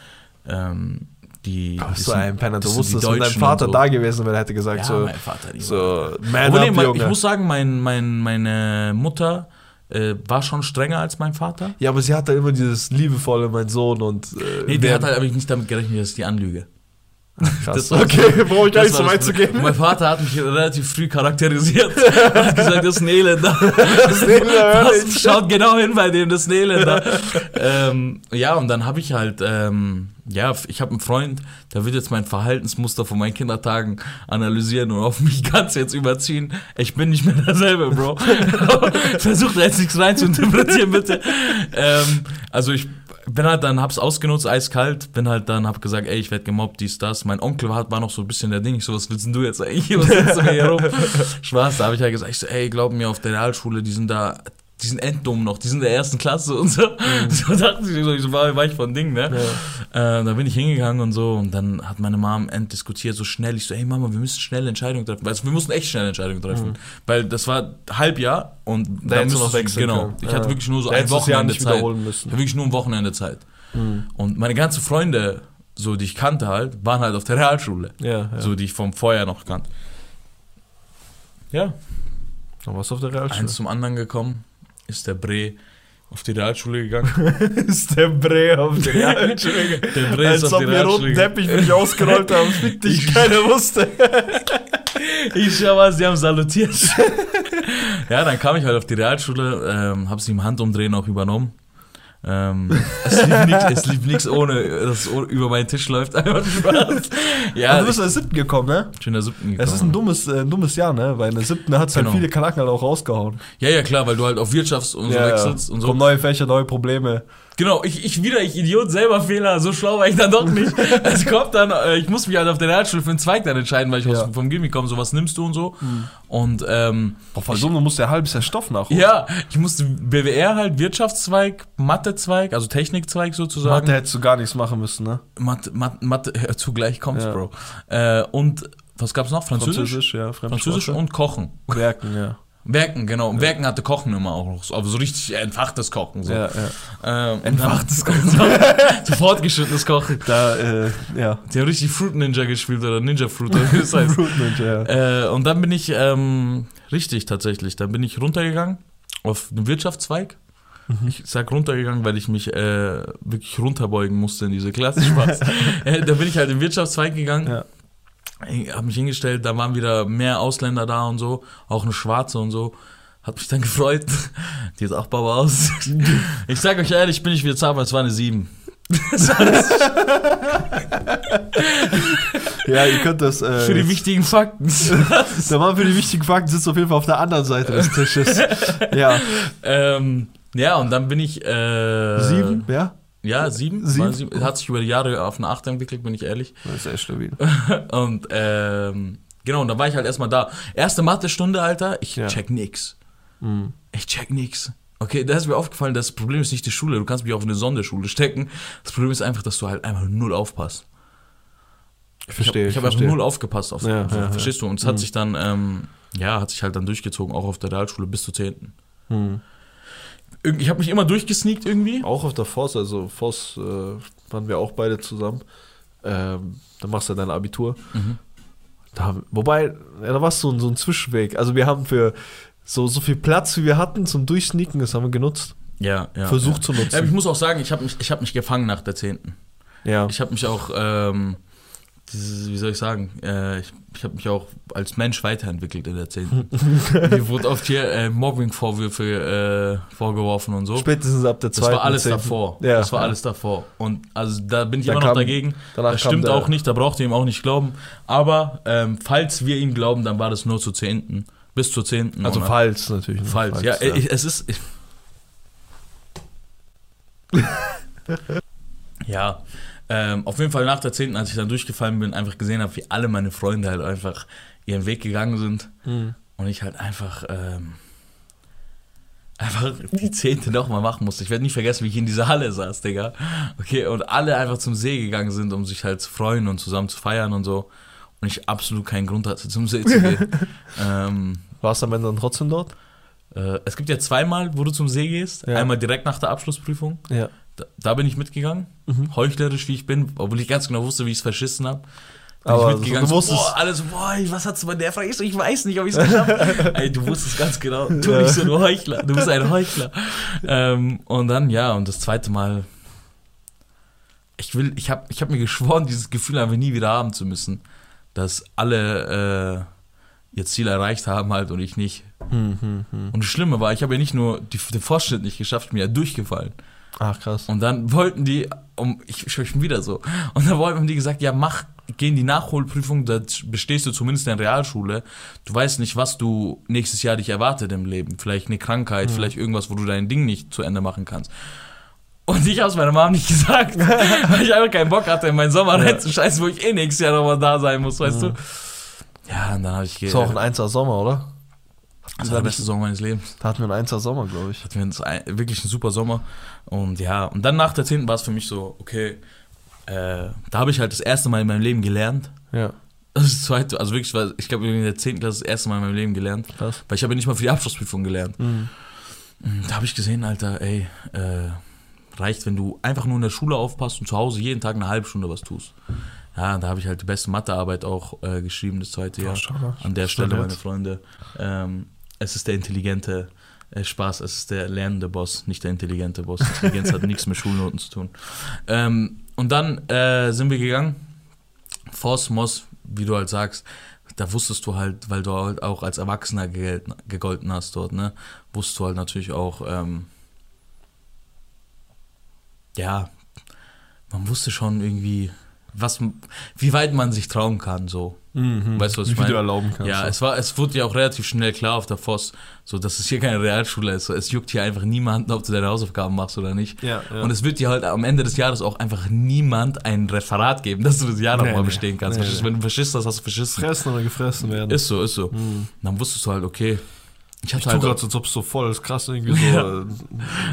ähm, die. Du bist sind- ein Penner. Du wusstest, wenn dein Vater so. da gewesen wäre, hätte gesagt Ja, so, mein Vater, die so man Obwohl, nee, up, mein- Junge. ich muss sagen, mein, mein, meine Mutter äh, war schon strenger als mein Vater. ja, aber sie hat da immer dieses liebevolle, mein Sohn und äh, Nee, die hat halt aber nicht damit gerechnet, dass ich die anlüge. Krass. das okay, (laughs) brauche ich gar nicht so weit zu gehen. Mein Vater hat mich relativ früh charakterisiert. (laughs) Er hat gesagt, das ist ein Elender. Das ist mehr Das ehrlich. schaut genau hin bei dem, das ist ein Elender. (laughs) ähm, ja, und dann habe ich halt, ähm, ja, ich habe einen Freund, der wird jetzt mein Verhaltensmuster von meinen Kindertagen analysieren und auf mich ganz jetzt überziehen. Ich bin nicht mehr derselbe, Bro. Versuch da jetzt nichts rein zu interpretieren, bitte. Ähm, also ich bin halt dann, hab's ausgenutzt, eiskalt, bin halt dann, hab gesagt, ey, ich werd gemobbt, dies, das. Mein Onkel war, war noch so ein bisschen der Ding, ich so, was willst denn du jetzt eigentlich? Was willst du mir hier rum? (laughs) Spaß, da habe ich halt gesagt, ich so, ey, glaub mir, auf der Realschule, die sind da, die sind enddumm noch, die sind in der ersten Klasse und so. (laughs) So dachte ich, so, ich so war, war ich von Ding, ne? Äh, da bin ich hingegangen und so und dann hat meine Mom enddiskutiert so schnell. Ich so, ey Mama, wir müssen schnell Entscheidungen treffen. Also wir mussten echt schnell Entscheidungen treffen. Weil das war Halbjahr und Da du noch wechseln Genau. können. Ich Ja. hatte wirklich nur so Da ein Wochenende Zeit. wiederholen Ich müssen. hatte wirklich nur ein Wochenende Zeit. Und meine ganzen Freunde, so die ich kannte halt, waren halt auf der Realschule. Ja, ja. So die ich vom Vorjahr noch kannte. Ja, Dann warst du auf der Realschule. eins zum anderen gekommen, ist der Bre auf die Realschule gegangen. (laughs) ist der Bre auf der Realschule. Der Bre Als ob wir roten Teppich dich ausgerollt haben, fick dich, keiner wusste. (laughs) Ich schau was, die haben salutiert. (laughs) ja, dann kam ich halt auf die Realschule, ähm, hab sie im Handumdrehen auch übernommen. Ähm, (laughs) es lief nix- es lief nichts ohne, dass es über meinen Tisch läuft. (laughs) Einfach Spaß. Ja, Also du bist ich in der siebten gekommen, ne? bin in der siebten gekommen. Es ist ein dummes, äh, ein dummes Jahr, ne? Weil in der siebten hat es halt Genau. viele Kanaken halt auch rausgehauen. ja, ja, klar, weil du halt auf Wirtschafts- und so wechselst und so. Kommen neue Fächer, neue Probleme. Genau, ich, ich wieder, ich Idiot, selber Fehler, so schlau war ich dann doch nicht. (laughs) Es kommt dann, äh, ich muss mich halt auf der Realschule für einen Zweig dann entscheiden, weil ich Ja. aus, vom Gimmi komme, so was nimmst du und so. Und ähm, Boah, dumm, du musst ja halbes Jahr Stoff nachholen. ja, ich musste BWR halt, Wirtschaftszweig, Mathezweig, also Technikzweig sozusagen. Mathe hättest du gar nichts machen müssen, ne? Mathe, Mathe, Mathe hör zu gleich kommt's, Ja. Bro. Äh, und was gab's noch? Französisch? ja. Französisch und Kochen. Werken, ja. Werken, genau. Und Werken hatte Kochen immer auch so, aber so richtig entfachtes Kochen. So. Ja, ja. Ähm, Entfachtes dann- (laughs) so fortgeschrittenes Kochen. Da, äh, ja. Die haben richtig Fruit Ninja gespielt oder Ninja Fruit oder wie das heißt. (laughs) Fruit Ninja, ja. äh, und dann bin ich, ähm, richtig tatsächlich, dann bin ich runtergegangen auf den Wirtschaftszweig. Mhm. Ich sag runtergegangen, weil ich mich äh, wirklich runterbeugen musste in diese Klasse. Spaß. (laughs) äh, da bin ich halt in den Wirtschaftszweig gegangen. Ja. Ich habe mich hingestellt, da waren wieder mehr Ausländer da und so, auch eine Schwarze und so. Hat mich dann (laughs) gefreut. Die ist auch Baba aus. (laughs) Ich sag euch ehrlich, bin ich wieder zahm, es war eine 7. Ja, ihr könnt das. Äh, Für die wichtigen Fakten. (laughs) Der Mann für die wichtigen Fakten sitzt auf jeden Fall auf der anderen Seite des Tisches. ja. ähm, ja, und dann bin ich. Äh, Sieben, ja? Ja, sieben. Sieben? War sieben. Hat sich über die Jahre auf eine Acht entwickelt, bin ich ehrlich. Das ist echt stabil. (laughs) Und ähm, genau, und dann war ich halt erstmal da. Erste Mathestunde, Alter, ich Ja. check nix. Mhm. Ich check nix. Okay, da ist mir aufgefallen, das Problem ist nicht die Schule. Du kannst mich auf eine Sonderschule stecken. Das Problem ist einfach, dass du halt einfach null aufpasst. Ich verstehe. Ich habe einfach verstehe. null aufgepasst auf Ja, also, ja, ja. Verstehst du? Und es hat sich dann, ähm, ja, hat sich halt dann durchgezogen, auch auf der Realschule bis zur 10. Mhm. Ich habe mich immer durchgesneakt irgendwie. Auch auf der Voss, also Voss äh, waren wir auch beide zusammen. Ähm, da machst du dein Abitur. Mhm. Da, wobei, ja, da war es so, ein- so ein Zwischenweg. Also wir haben für so, so viel Platz, wie wir hatten zum Durchsneaken, das haben wir genutzt. Ja, ja. Versucht ja. zu Ja, aber ich nutzen. muss auch sagen, ich habe mich, ich hab mich gefangen nach der 10. Ja. Ich habe mich auch, ähm, dieses, wie soll ich sagen, äh, ich, ich habe mich auch als Mensch weiterentwickelt in der 10. (laughs) Mir wurde oft hier äh, Mobbing-Vorwürfe äh, vorgeworfen und so. Spätestens ab der Das zweiten. war alles zehnten. davor. Ja, das war ja. alles davor. Und also da bin ich Da immer noch kam- dagegen. Das stimmt auch nicht, da braucht ihr ihm auch nicht glauben. Aber ähm, falls wir ihm glauben, dann war das nur zur 10. Bis zur 10. Also Und- falls natürlich. ne? Falls, ja, äh, Ich, es ist. (laughs) Ja, ähm, auf jeden Fall nach der 10., als ich dann durchgefallen bin, einfach gesehen habe, wie alle meine Freunde halt einfach ihren Weg gegangen sind Mhm. und ich halt einfach. Ähm, einfach die zehnte nochmal machen musste. Ich werde nicht vergessen, wie ich in dieser Halle saß, Digga. Okay, und alle einfach zum See gegangen sind, um sich halt zu freuen und zusammen zu feiern und so. Und ich absolut keinen Grund hatte, zum See zu gehen. (laughs) ähm, Warst du am Ende dann trotzdem dort? äh, es gibt ja zweimal, wo du zum See gehst. Ja. Einmal direkt nach der Abschlussprüfung. Ja. Da, da bin ich mitgegangen, Mhm. heuchlerisch wie ich bin, obwohl ich ganz genau wusste, wie ich es verschissen habe. Aber ich mitgegangen, so, du so, wusstest- boah, alles, boah, was hat's bei der Frage? Ich so, ich weiß nicht, ob ich es geschafft habe. (laughs) Ey, du wusstest ganz genau, tu Ja. nicht so, du Heuchler, du bist ein Heuchler. ähm, und dann, ja, und das zweite Mal, ich will, ich habe ich hab mir geschworen, dieses Gefühl einfach nie wieder haben zu müssen, dass alle äh, ihr Ziel erreicht haben halt und ich nicht. Hm, hm, hm. Und das Schlimme war, ich habe ja nicht nur die, den Fortschritt nicht geschafft, bin ja durchgefallen. Ach, krass. Und dann wollten die, um, ich ich schon wieder so, und dann wollten die gesagt, ja mach, geh in die Nachholprüfung, da bestehst du zumindest in der Realschule. Du weißt nicht, was du nächstes Jahr dich erwartet im Leben. Vielleicht eine Krankheit, vielleicht irgendwas, wo du dein Ding nicht zu Ende machen kannst. Und ich hab's meiner Mom nicht (laughs) gesagt, weil ich einfach keinen Bock hatte, in meinen Sommer Ja. reinzuscheißen, wo ich eh nächstes Jahr nochmal da sein muss, weißt du? Ja, und dann habe ich war auch ein einser Sommer, oder? Das war der beste Sommer meines Lebens. Da hatten wir einen einser Sommer, glaube ich. hatten wir uns ein, wirklich einen super Sommer. Und ja, und dann nach der 10. war es für mich so, okay, äh, da habe ich halt das erste Mal in meinem Leben gelernt. Ja, Das zweite, also wirklich, weil ich glaube, in der 10. Klasse das erste Mal in meinem Leben gelernt. krass. Weil ich habe ja nicht mal für die Abschlussprüfung gelernt. Mhm. Und Da habe ich gesehen, Alter, ey, äh, reicht, wenn du einfach nur in der Schule aufpasst und zu Hause jeden Tag eine halbe Stunde was tust. Ja, da habe ich halt die beste Mathearbeit auch äh, geschrieben, das zweite Jahr. An der Stelle, meine. Freunde. Ähm, es ist der intelligente äh, Spaß, es ist der lernende Boss, nicht der intelligente Boss. Intelligenz hat nichts mit Schulnoten zu tun. Ähm, und dann äh, sind wir gegangen. Voss, Moss, wie du halt sagst, da wusstest du halt, weil du halt auch als Erwachsener gegolten, gegolten hast dort, ne, wusstest du halt natürlich auch, ähm, ja, man wusste schon irgendwie, was, wie weit man sich trauen kann, so. Mhm. Weißt du, was Wie ich viel du meine? erlauben kannst. Ja, es war, es wurde ja auch relativ schnell klar auf der Voss, so dass es hier keine Realschule ist. So, es juckt hier einfach niemanden, ob du deine Hausaufgaben machst oder nicht. ja, ja. Und es wird dir halt am Ende des Jahres auch einfach niemand ein Referat geben, dass du das Jahr Nee, nochmal nee. bestehen kannst. Nee. Wenn du verschisst hast, hast du verschissen. fressen oder gefressen werden. Ist so, ist so. Mhm. Dann wusstest du halt, okay. Ich Ich hatte tue halt gerade auch, so, als ob es so voll ist, krass irgendwie (laughs) so Ja. äh,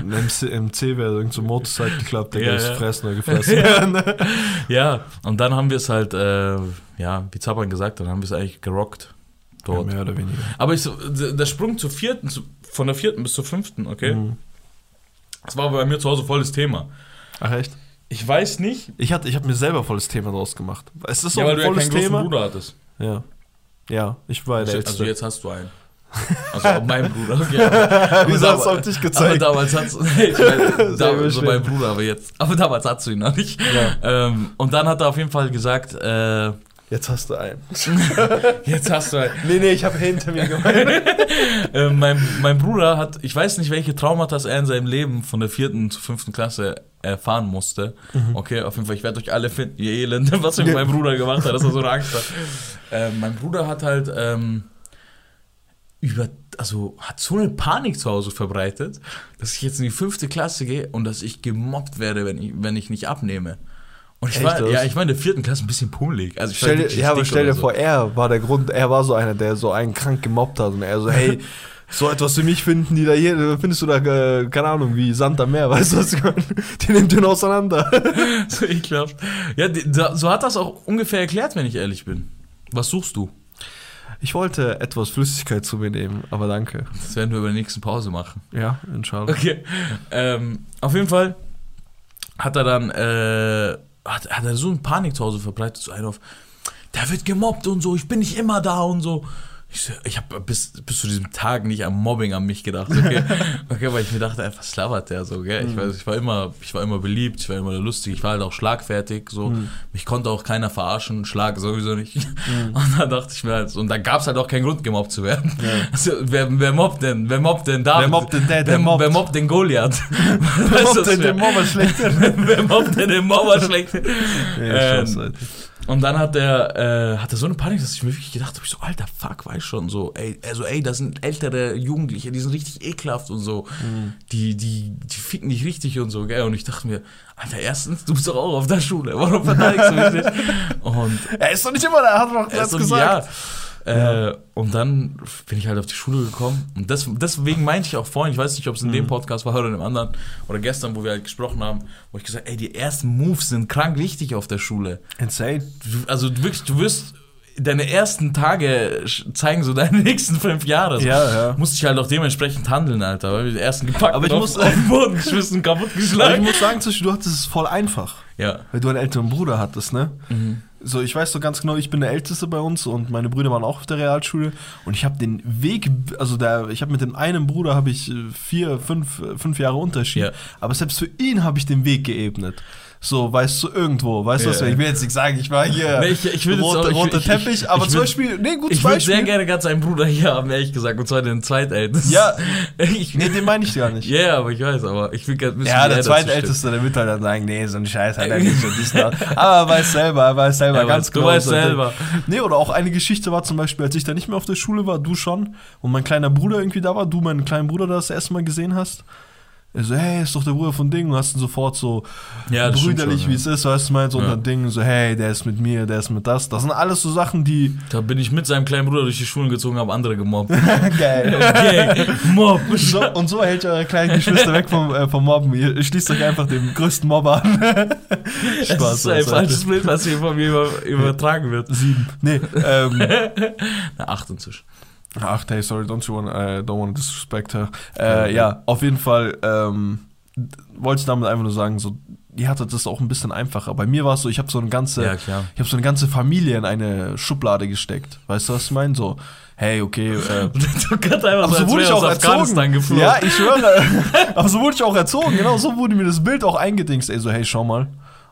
ein MC, MC wäre irgend so Motorcycle Club, der Ja, ist ja. fressen oder (laughs) gefressen werden. (laughs) ja, und dann haben wir es halt, äh, ja, wie Zappern gesagt, dann haben wir es eigentlich gerockt Ja, dort. mehr oder weniger. Aber ich der Sprung zur vierten, von der vierten bis zur fünften, okay, Mhm. das war bei mir zu Hause volles Thema. Ach echt? Ich weiß nicht, Ich, hatte- ich habe mir selber volles Thema draus gemacht. Ist das so ja, weil ein du ja volles keinen großen Thema? Bruder hattest. Ja. Ja, ich war der Also Älteste. jetzt hast du einen. Also auch mein Bruder. Okay. (laughs) Aber du damals- auf dich Aber gezeigt? damals hat's, (laughs) (laughs) ich meine, Sehr da, so mein Bruder, aber jetzt. Aber damals hast du ihn noch nicht. Ja. Ähm, und dann hat er auf jeden Fall gesagt, äh, Jetzt hast du einen. jetzt hast du halt, Nee, nee, ich habe hinter mir gemeint. äh, mein, mein Bruder hat, ich weiß nicht, welche Traumata er in seinem Leben von der vierten zur fünften Klasse erfahren musste. Mhm. Okay, auf jeden Fall, ich werde euch alle finden, ihr Elende, was mit meinem Bruder gemacht hat, dass er so eine Angst hat. Ähm, mein Bruder hat halt ähm, über, also hat so eine Panik zu Hause verbreitet, dass ich jetzt in die fünfte Klasse gehe und dass ich gemobbt werde, wenn ich, wenn ich nicht abnehme. Und ich Echt, war, das? ja, ich war in der vierten Klasse ein bisschen pummelig. Also ich war Stell dir, wirklich ja, aber stell dir so. vor, er war der Grund, er war so einer, der so einen krank gemobbt hat und er so, hey, (laughs) so etwas für mich finden die da hier, findest du da, äh, keine Ahnung, wie Sand am Meer, (laughs) weißt du was ich meine? Die nimmt den auseinander. (laughs) so ekelhaft. Ja, die, da, so hat das auch ungefähr erklärt, wenn ich ehrlich bin. Was suchst du? Ich wollte etwas Flüssigkeit zu mir nehmen, aber danke. Das werden wir bei der nächsten Pause machen. Ja, inshallah. Okay. Ähm, auf jeden Fall hat er dann, äh, hat, hat er so eine Panik zu Hause verbreitet, so einen auf, der wird gemobbt und so, ich bin nicht immer da und so. Ich, so, ich habe bis, bis zu diesem Tag nicht am Mobbing an mich gedacht, okay? (laughs) okay, weil ich mir dachte, was labert der so, gell? Ich, weiß, ich, war immer, ich war immer beliebt, ich war immer lustig, ich war halt auch schlagfertig, so. Mich konnte auch keiner verarschen, Schlag sowieso nicht. Und dann dachte ich mir halt, und da gab es halt auch keinen Grund, gemobbt zu werden. (laughs) Also, wer, wer mobbt denn? Wer mobbt denn David? Wer mobbt denn der, der wer, mobbt? Wer mobbt den Goliath? (laughs) Wer mobbt denn den Mobber schlechter? Wer mobbt denn den Mobber schlecht? Ja, Ähm, Spaß, Alter. Und dann hat er, äh, hat er so eine Panik, dass ich mir wirklich gedacht habe, ich so, alter Fuck, weiß schon, so, ey, also ey, das sind ältere Jugendliche, die sind richtig ekelhaft und so, Mhm. die, die, die ficken nicht richtig und so, gell, und ich dachte mir, alter, erstens, du bist doch auch auf der Schule, warum verteidigst du mich nicht? (laughs) Und Er ist doch nicht immer da, hat doch das gesagt. ja. Äh, und dann bin ich halt auf die Schule gekommen. Und das, deswegen meinte ich auch vorhin, ich weiß nicht, ob es in Mhm. dem Podcast war oder in dem anderen, oder gestern, wo wir halt gesprochen haben, wo ich gesagt ey, die ersten Moves sind krank wichtig auf der Schule. Insane. Also wirklich, du wirst deine ersten Tage zeigen so (laughs) deine nächsten fünf Jahre. So. Ja, ja. Musste ich halt auch dementsprechend handeln, Alter. Weil wir die ersten gepackt Aber ich muss- auf, auf den Boden geschmissen, Aber ich muss sagen, du hattest es voll einfach. Ja. Weil du einen älteren Bruder hattest, ne? Mhm. So, ich weiß so ganz genau, ich bin der Älteste bei uns und meine Brüder waren auch auf der Realschule und ich habe den Weg, also der, ich habe mit dem einen Bruder habe ich äh, vier, fünf, äh, fünf Jahre Unterschied, Ja. aber selbst für ihn habe ich den Weg geebnet. So, weißt du, irgendwo, weißt du Ja, was, ich will jetzt nicht sagen, ich war hier Nee, ich- ich roter, ich ich- Teppich, ich- aber ich zum Beispiel, nee, gutes Ich würde Beispiel. sehr gerne ganz einen Bruder hier haben, ehrlich gesagt. Und zwar den zweitältesten. Ja. (laughs) ich, Nee, den meine ich gar nicht. Ja, aber ich weiß, aber ich will gerne wissen, Ja, der er zweitälteste, der wird halt dann sagen, nee, so ein Scheiß hat er nicht und dies. (laughs) Aber er weiß selber, er weiß selber Ja, ganz du genau. weißt ein Ding. selber. Nee, oder auch eine Geschichte war zum Beispiel, als ich da nicht mehr auf der Schule war, du schon, und mein kleiner Bruder irgendwie da war, du meinen kleinen Bruder das erste Mal gesehen hast. Er so, hey, ist doch der Bruder von Ding, und hast ihn sofort so Ja, brüderlich, schon, wie ja. es ist, weißt du, meinst, Ja. unter Ding, so, hey, der ist mit mir, der ist mit das. Das sind alles so Sachen, die. Da bin ich mit seinem kleinen Bruder durch die Schulen gezogen, habe andere gemobbt. (laughs) Geil. (laughs) Okay, Mob. So, und so hält ihr eure kleinen (laughs) Geschwister weg vom, äh, vom Mobben. Ihr schließt euch einfach dem größten Mobber an. Das ist ein falsches Bild, was hier von mir über, übertragen wird. Sieben. Nee, ähm, Na, acht inzwischen. Ach, hey, sorry, don't you want, uh, don't want to disrespect her. Äh, ja, auf jeden Fall ähm, wollte ich damit einfach nur sagen, so, die hatte das auch ein bisschen einfacher. Bei mir war es so, ich habe so eine ganze, Ja, ich habe so eine ganze Familie in eine Schublade gesteckt. Weißt du, was ich meine? So, hey, okay. Äh, (laughs) Du kannst einfach aber so, so wurde ich auch erzogen. geflogen. Ja, ich schwöre. (laughs) aber so wurde ich auch erzogen. Genau, so wurde mir das Bild auch eingedingst. Ey, so, hey, schau mal.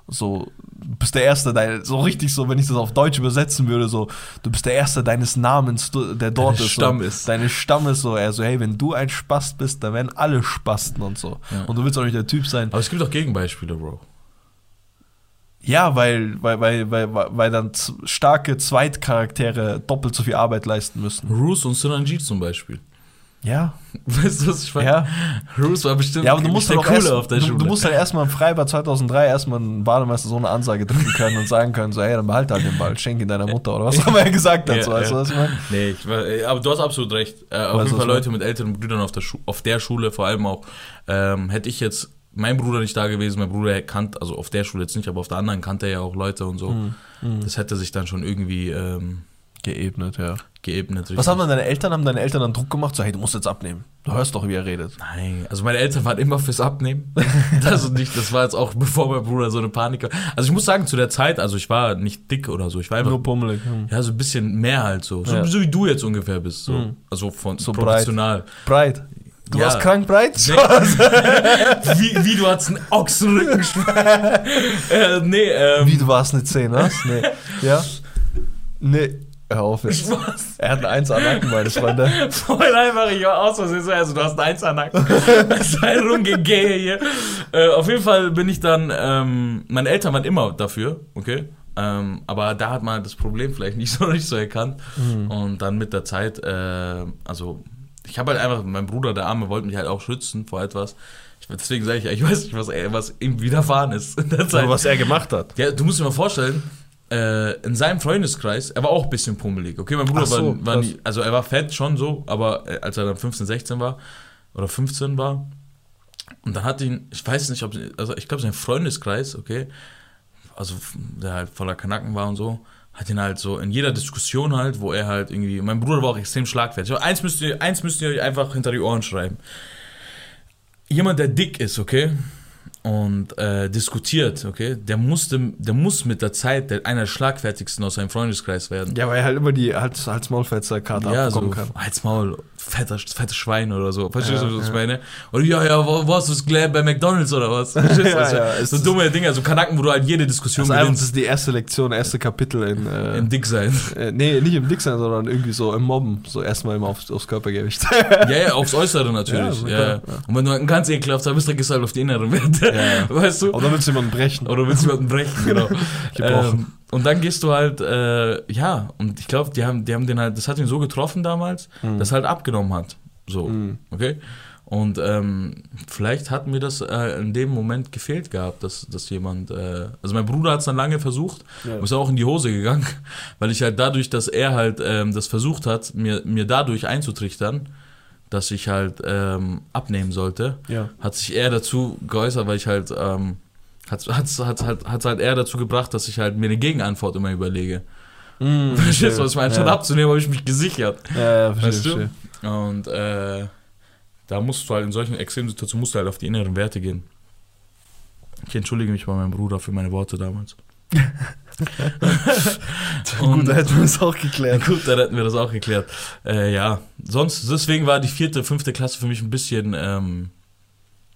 So, du bist der Erste, dein, so richtig so, wenn ich das auf Deutsch übersetzen würde, so, du bist der Erste deines Namens, der dort Deines ist. Stamm so, ist. Deine Stamm ist so, er so, hey, wenn du ein Spast bist, dann werden alle Spasten und so. Ja. Und du willst auch nicht der Typ sein. Aber es gibt auch Gegenbeispiele, Bro. Ja, weil, weil, weil, weil, weil dann starke Zweitcharaktere doppelt so viel Arbeit leisten müssen. Roos und Sunanjit zum Beispiel. Ja, (laughs) Weißt du, was ich meine? ja. Roos war bestimmt Ja, aber du musst der halt Coole erst, auf der du, Schule. du musst halt erstmal im Freibad 2003 erstmal einen Bademeister so eine Ansage drücken können und sagen können, so, hey, dann behalte halt den Ball, schenk ihn deiner Mutter oder was auch immer er gesagt hat, Ja, so, weißt du, was ich meine? Nee, ich, war- äh, aber du hast absolut recht. Äh, auf Weißt jeden du, Fall Leute mit älteren Brüdern auf der, Schu auf der Schule, vor allem auch, ähm, hätte ich jetzt mein Bruder nicht da gewesen, mein Bruder kannte, also auf der Schule jetzt nicht, aber auf der anderen kannte er ja auch Leute und so. Mhm. Das hätte sich dann schon irgendwie ähm, Geebnet, ja. Geebnet. Was haben dann deine Eltern? Haben deine Eltern dann Druck gemacht? So, hey, du musst jetzt abnehmen. Du hörst doch, wie er redet. Nein, also meine Eltern waren immer fürs Abnehmen. Das, (laughs) und nicht, das war jetzt auch (laughs) bevor mein Bruder so eine Panik war. Also ich muss sagen, zu der Zeit, also ich war nicht dick oder so, ich war einfach Nur pummelig. Hm. ja, so ein bisschen mehr halt so. So, Ja. so wie du jetzt ungefähr bist. So. Mhm. Also von So proportional. Breit. Du Ja. warst krank breit? (laughs) Wie, wie du hast einen Ochsenrücken. äh, nee, ähm. Wie, du warst eine 10, was? Nee. Ja? Nee. Hör auf jetzt. Was? Er hat eine 1 an Nacken, meine Freunde. (laughs) Voll einfach, ich war aus Versehen so, also du hast einen Einsernacken. (laughs) Das ist ein Rumgegehe hier. Äh, auf jeden Fall bin ich dann, ähm, meine Eltern waren immer dafür, okay? Ähm, aber da hat man das Problem vielleicht nicht (laughs) so, nicht so erkannt. Und dann mit der Zeit, äh, also ich habe halt einfach, mein Bruder, der Arme, wollte mich halt auch schützen vor etwas. Ich, deswegen sage ich ja, ich weiß nicht, was, er- was ihm widerfahren ist in der Zeit. was er gemacht hat. Ja, du musst dir mal vorstellen, äh, in seinem Freundeskreis, er war auch ein bisschen pummelig, okay? Mein Bruder so, war, war nie, also er war fett schon so, aber äh, als er dann 15, 16 war oder 15 war, und dann hat ihn, ich weiß nicht, ob, also ich glaube sein Freundeskreis, okay, also der halt voller Kanaken war und so, hat ihn halt so in jeder Diskussion halt, wo er halt irgendwie, mein Bruder war auch extrem schlagfertig. Aber eins müsst ihr, eins müsst ihr euch einfach hinter die Ohren schreiben. Jemand, der dick ist, okay, und äh, diskutiert, okay, der musste, der muss mit der Zeit der, einer der schlagfertigsten aus seinem Freundeskreis werden. Ja, weil er halt immer die Hals- Hals-Maulfetzer-Karte Ja, so abbekommen kann. halt's Maul, fetter, fettes Schwein oder so. Verstehst Ja, du, was ich ja. meine? Oder ja, ja, du das Glad bei McDonalds oder was? (laughs) Verstehst du? Ja, was ich- ja, so ist- dumme Dinge, so Kanaken, wo du halt jede Diskussion ist, einfach, das gewinnst. ist die erste Lektion, erste Kapitel in, äh, Im Dicksein. äh, nee, nicht im Dicksein, sondern irgendwie so im Mobben. So erstmal immer aufs, aufs Körpergewicht. Ja, ja, aufs Äußere natürlich. (laughs) Ja, ja, Und wenn du halt ein ganz ekelhafter bist, dann gehst du halt auf die inneren Werte. Ja. Weißt du? Oder willst du jemanden brechen? Oder willst du jemanden brechen, (laughs) genau. Ähm, und dann gehst du halt, äh, ja, und ich glaube, die haben, die haben den halt, das hat ihn so getroffen damals, dass er halt abgenommen hat. So, Mhm. okay? Und ähm, vielleicht hat mir das äh, in dem Moment gefehlt gehabt, dass, dass jemand, äh, also mein Bruder hat es dann lange versucht, Ja. ist auch in die Hose gegangen, (laughs) weil ich halt dadurch, dass er halt ähm, das versucht hat, mir, mir dadurch einzutrichtern, dass ich halt ähm, abnehmen sollte, Ja. hat sich eher dazu geäußert, weil ich halt, ähm, hat es hat, hat, hat, halt eher dazu gebracht, dass ich halt mir eine Gegenantwort immer überlege. Mm, (laughs) Verstehst du, was ich meine? Statt ja. abzunehmen, habe ich mich gesichert. Ja, ja, verstehe, Weißt du? Und äh, da musst du halt in solchen Extremsituationen musst du halt auf die inneren Werte gehen. Ich entschuldige mich bei meinem Bruder für meine Worte damals. (laughs) (laughs) Gut, da hätten wir es auch geklärt. Gut, dann hätten wir das auch geklärt. Äh, ja, sonst, deswegen war die vierte, fünfte Klasse für mich ein bisschen, ähm,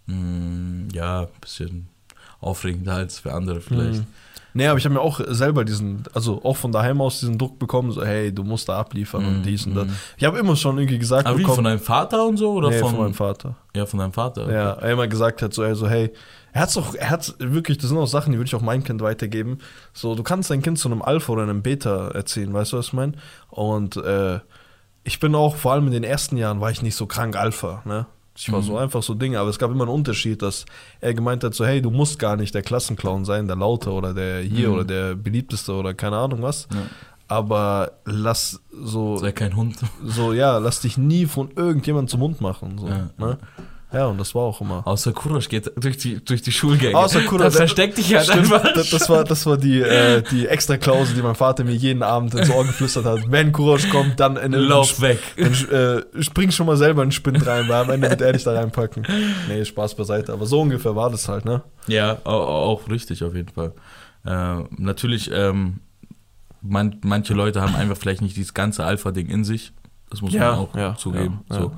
mh, ja, ein bisschen aufregender als für andere vielleicht. Mhm. Nee, aber ich habe mir auch selber diesen, also auch von daheim aus diesen Druck bekommen, so hey, du musst da abliefern und Mhm, dies und das. mhm. Ich habe immer schon irgendwie gesagt Aber wie, bekommen, von deinem Vater und so? Oder nee, von, von meinem Vater. Ja, von deinem Vater. okay. Ja, er immer gesagt hat, so, ey, so, hey, er hat's doch, er hat wirklich, das sind auch Sachen, die würde ich auch meinem Kind weitergeben. So, du kannst dein Kind zu einem Alpha oder einem Beta erziehen, weißt du, was ich meine? Und äh, ich bin auch, vor allem in den ersten Jahren, war ich nicht so krank Alpha, ne? Ich war Mhm. so einfach so Dinge, aber es gab immer einen Unterschied, dass er gemeint hat, so, hey, du musst gar nicht der Klassenclown sein, der Laute oder der hier Mhm. oder der beliebteste oder keine Ahnung was. Ja. Aber lass so, Sei kein Hund. so, ja, lass dich nie von irgendjemandem zum Mund machen. So, Ja. ne? Ja, und das war auch immer. Außer Kurosch geht durch die, durch die Schulgänge. Außer Kurosch, Dann der- versteck dich halt Stimmt, einfach. das, das war, das war die, äh, die extra Klausel, die mein Vater mir jeden Abend ins Ohr geflüstert hat. Wenn Kurosch kommt, dann in den Lauf weg. Dann, äh, spring schon mal selber in den Spind rein, weil am Ende wird er dich da reinpacken. Nee, Spaß beiseite. Aber so ungefähr war das halt, ne? Ja, au- auch richtig auf jeden Fall. Äh, natürlich, ähm, man, manche Leute haben einfach vielleicht nicht dieses ganze Alpha-Ding in sich. Das muss man auch zugeben. ja, so.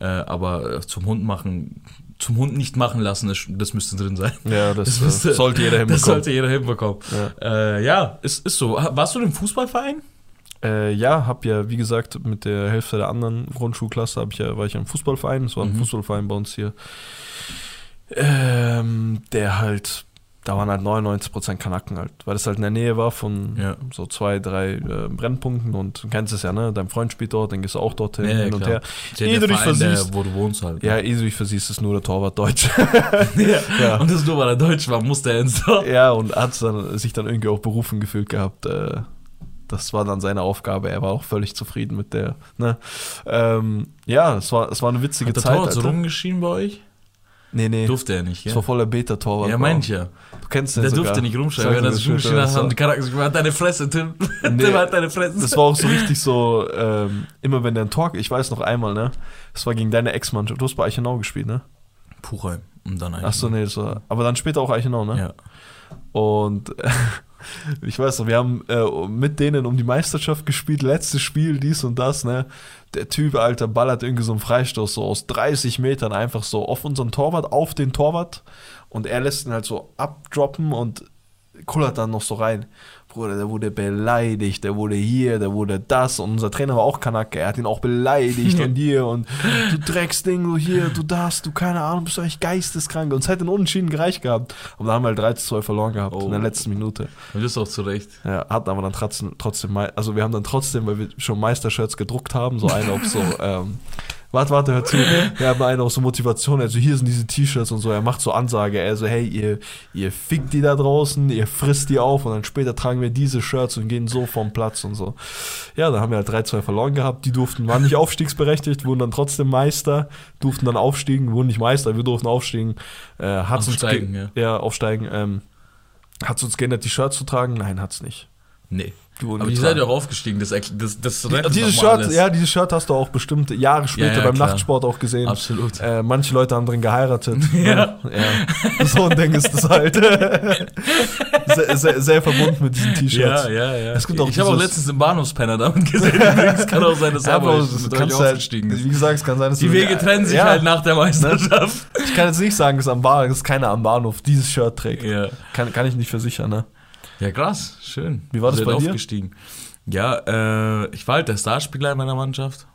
Äh, aber äh, zum Hund machen, zum Hund nicht machen lassen, das, das müsste drin sein. Ja, das, (laughs) Das äh, müsste- sollte jeder Das hinbekommen. sollte jeder hinbekommen. Ja. Äh, ja, ist, ist so. Warst du im Fußballverein? Äh, ja, hab ja, wie gesagt, mit der Hälfte der anderen Grundschulklasse hab ich ja, war ich ja im Fußballverein. Es war ein Mhm. Fußballverein bei uns hier. Ähm, der halt, da waren halt 99% Kanaken halt, weil das halt in der Nähe war von Ja. so zwei, drei äh, Brennpunkten und du kennst es ja, ne? Dein Freund spielt dort, dann gehst du auch dorthin, Ja, ja, hin und klar. her. Ehe du dich Verein, der, versiehst. wo du wohnst halt. Ja, eh du dich versiehst, ist nur der Torwart Deutsch. (laughs) (laughs) ja. Und das nur, weil er Deutsch war, musste er ins Tor. ja, und hat dann, sich dann irgendwie auch berufen gefühlt gehabt. Äh, das war dann seine Aufgabe. Er war auch völlig zufrieden mit der. Ne? Ähm, ja, es war, es war eine witzige Hat der Zeit. Torwart so Alter. rumgeschrien bei euch? Nee, nee. Durfte er nicht, Das ja? war voller Beta-Torwart. Ja, Bro. mein ich ja. Du kennst den Der sogar. durfte nicht rumschreien. Wenn er sich das rumgeschrien hat, das haben war- die Charakter gesagt, halt deine Fresse, Tim. (laughs) Nee. Tim, halt deine Fresse. Das war auch so richtig so, ähm, immer wenn der ein Tor, ich weiß noch einmal, ne? Das war gegen deine Ex-Mannschaft. Du hast bei Eichenau gespielt, ne? Puchheim. Und dann Achso, nee, das war, aber dann später auch Eichenau, ne? Ja. Und (laughs) ich weiß noch, wir haben äh, mit denen um die Meisterschaft gespielt, letztes Spiel, dies und das, ne? Der Typ, Alter, ballert irgendwie so einen Freistoß so aus 30 Metern einfach so auf unseren Torwart, auf den Torwart und er lässt ihn halt so abdroppen und kullert dann noch so rein. Bruder, der wurde beleidigt, der wurde hier, der wurde das und unser Trainer war auch Kanake, er hat ihn auch beleidigt und (laughs) hier und du Drecksding, du hier, du das, du keine Ahnung, bist du eigentlich geisteskrank und es hätte einen Unentschieden gereicht gehabt. Aber da haben wir halt 3 zu 2 verloren gehabt in der Oh. letzten Minute. Und das ist auch zu Recht. Ja, hatten aber dann trotzdem, trotzdem, also wir haben dann trotzdem, weil wir schon Meistershirts gedruckt haben, so eine auf so, (laughs) ähm, warte, warte, hör zu, (laughs) wir haben eine auf so Motivation, also hier sind diese T-Shirts und so, er macht so Ansage, er so, hey, ihr, ihr fickt die da draußen, ihr frisst die auf und dann später tragen wir diese Shirts und gehen so vom Platz und so. Ja, da haben wir halt 3-2 verloren gehabt, die durften, waren nicht (laughs) aufstiegsberechtigt, wurden dann trotzdem Meister, durften dann aufstiegen, wurden nicht Meister, wir durften aufstiegen, äh, hat's uns Aufsteigen, ge- ja. ja, aufsteigen, ähm, hat's uns geändert, die Shirts zu tragen? Nein, hat's nicht. Nee. Die wurden Aber getragen. seid ja auch aufgestiegen. Das, das, das Die, rettet dieses Shirt, alles. ja, dieses Shirt hast du auch bestimmt Jahre später ja, beim klar. Nachtsport auch gesehen. Absolut. Äh, manche Leute haben drin geheiratet. (laughs) Ja. ja. So ein Ding ist das halt. (laughs) sehr, sehr, sehr verbunden mit diesen T-Shirts. Ja, ja, ja. Es gibt auch ich habe auch letztens einen Bahnhofspenner damit gesehen. (laughs) Übrigens kann auch sein, dass er aber halt, aufgestiegen ist. wie gesagt, es kann sein, dass Die Wege trennen sich ja, halt nach der Meisterschaft. Ich kann jetzt nicht sagen, dass, am Bahnhof, dass keiner am Bahnhof dieses Shirt trägt. Ja. Kann, kann ich nicht versichern, ne? Ja, krass, schön. Wie war das bei dir? aufgestiegen. Ja, äh, ich war halt der Starspieler in meiner Mannschaft.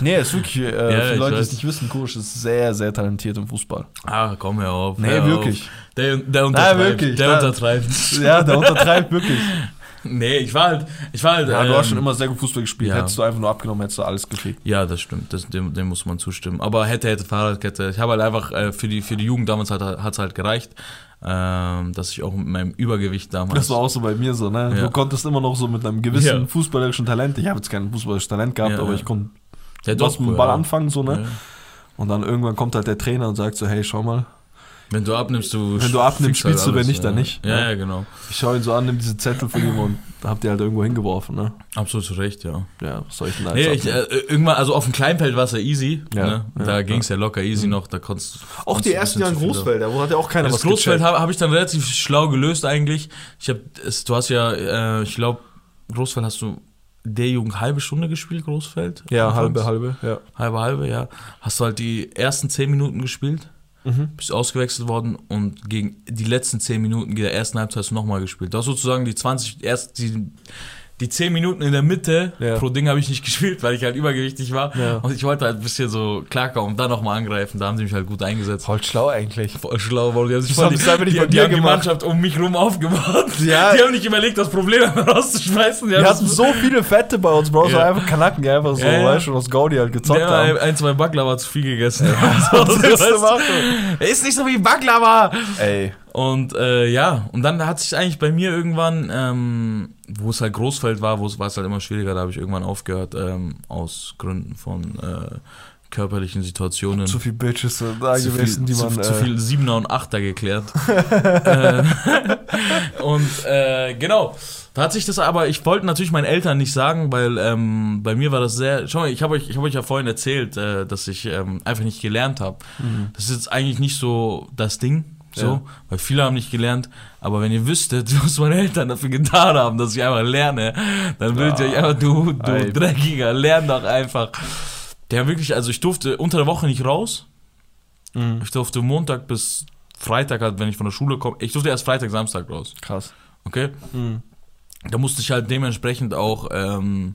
Nee, ist wirklich, äh, Ja, für Leute, die es nicht wissen, Kusch ist sehr, sehr talentiert im Fußball. Ah, komm hör auf. Nee, hör wirklich. Auf. Der, der untertreibt. wirklich, Der da- untertreibt. Ja, der untertreibt wirklich. (laughs) (laughs) Nee, ich war halt, ich war halt. Ja, du hast schon ähm, immer sehr gut Fußball gespielt. ja. Hättest du einfach nur abgenommen, hättest du alles gekriegt. Ja, das stimmt. Das, dem, dem muss man zustimmen. Aber hätte, hätte Fahrradkette. Ich habe halt einfach äh, für, die, für die Jugend damals hat es halt gereicht, ähm, dass ich auch mit meinem Übergewicht damals. Das war auch so bei mir so, ne? Ja. Du konntest immer noch so mit einem gewissen Ja. fußballerischen Talent. Ich habe jetzt kein fußballerisches Talent gehabt, aber ich konnte was mit dem Ball anfangen, so, ne? Und dann irgendwann kommt halt der Trainer und sagt so, hey, schau mal, Wenn du abnimmst, du Wenn du abnimmst, halt spielst du, wenn nicht, dann ja. nicht. Ja, Ja. ja, genau. Ich schaue ihn so an, nimm diese Zettel von ihm und hab die halt irgendwo hingeworfen, ne? Absolut zu Recht, ja. Ja, was soll ich denn da Nee, jetzt ich, äh, irgendwann, also auf dem Kleinfeld war es ja easy. Ja, ne? da ja. ging es ja locker easy noch. Da konntest Auch die ersten Jahre in Großfelder, wo hat ja auch keiner Das was Großfeld gecheckt. habe hab ich dann relativ schlau gelöst eigentlich. Ich habe, du hast ja, äh, ich glaube, Großfeld hast du der Jugend halbe Stunde gespielt, Großfeld? Ja, Anfangs? halbe, halbe, ja. Halbe, halbe, ja. Hast du halt die ersten zehn Minuten gespielt, Mhm. bist ausgewechselt worden und gegen die letzten zehn Minuten der ersten Halbzeit hast du nochmal gespielt. Du hast sozusagen die 20, erst die, die 10 Minuten in der Mitte Ja. pro Ding habe ich nicht (laughs) gespielt, weil ich halt übergewichtig war. Ja. Und ich wollte halt ein bisschen so klarkommen und dann nochmal angreifen. Da haben sie mich halt gut eingesetzt. Voll schlau eigentlich. Voll schlau, weil die haben sich Das voll die, die, die, haben die. Mannschaft um mich rum aufgebaut. (laughs) Ja. Die haben nicht überlegt, das Problem (laughs) rauszuschmeißen. Die Wir hatten das- so viele Fette bei uns, Bro. So Ja. einfach Kanaken, die einfach so, Ja, ja. weißt du, aus Gaudi halt gezockt der haben. hat ein, zwei Baklava zu viel gegessen. Was du machen? Er ist nicht so wie Baklava. Ey. Und äh, ja, und dann hat sich eigentlich bei mir irgendwann, ähm, wo es halt Großfeld war, wo es war es halt immer schwieriger, da habe ich irgendwann aufgehört, ähm, aus Gründen von äh, körperlichen Situationen. Zu viel Bitches da zu gewesen, viel, die zu, man. zu äh, viel Siebener und Achter geklärt. (laughs) äh, und äh, genau, da hat sich das aber, ich wollte natürlich meinen Eltern nicht sagen, weil ähm, bei mir war das sehr, schau mal, ich habe euch, ich hab euch ja vorhin erzählt, äh, dass ich ähm, einfach nicht gelernt habe. Das ist jetzt eigentlich nicht so das Ding, so, Ja. weil viele haben nicht gelernt, aber wenn ihr wüsstet, (laughs) was meine Eltern dafür getan haben, dass ich einfach lerne, dann würdet ihr euch einfach, du, du. Dreckiger, lern doch einfach. Der wirklich, also ich durfte unter der Woche nicht raus, Mhm. ich durfte Montag bis Freitag, halt, wenn ich von der Schule komme, ich durfte erst Freitag, Samstag raus. Krass. Okay? Mhm. Da musste ich halt dementsprechend auch ähm,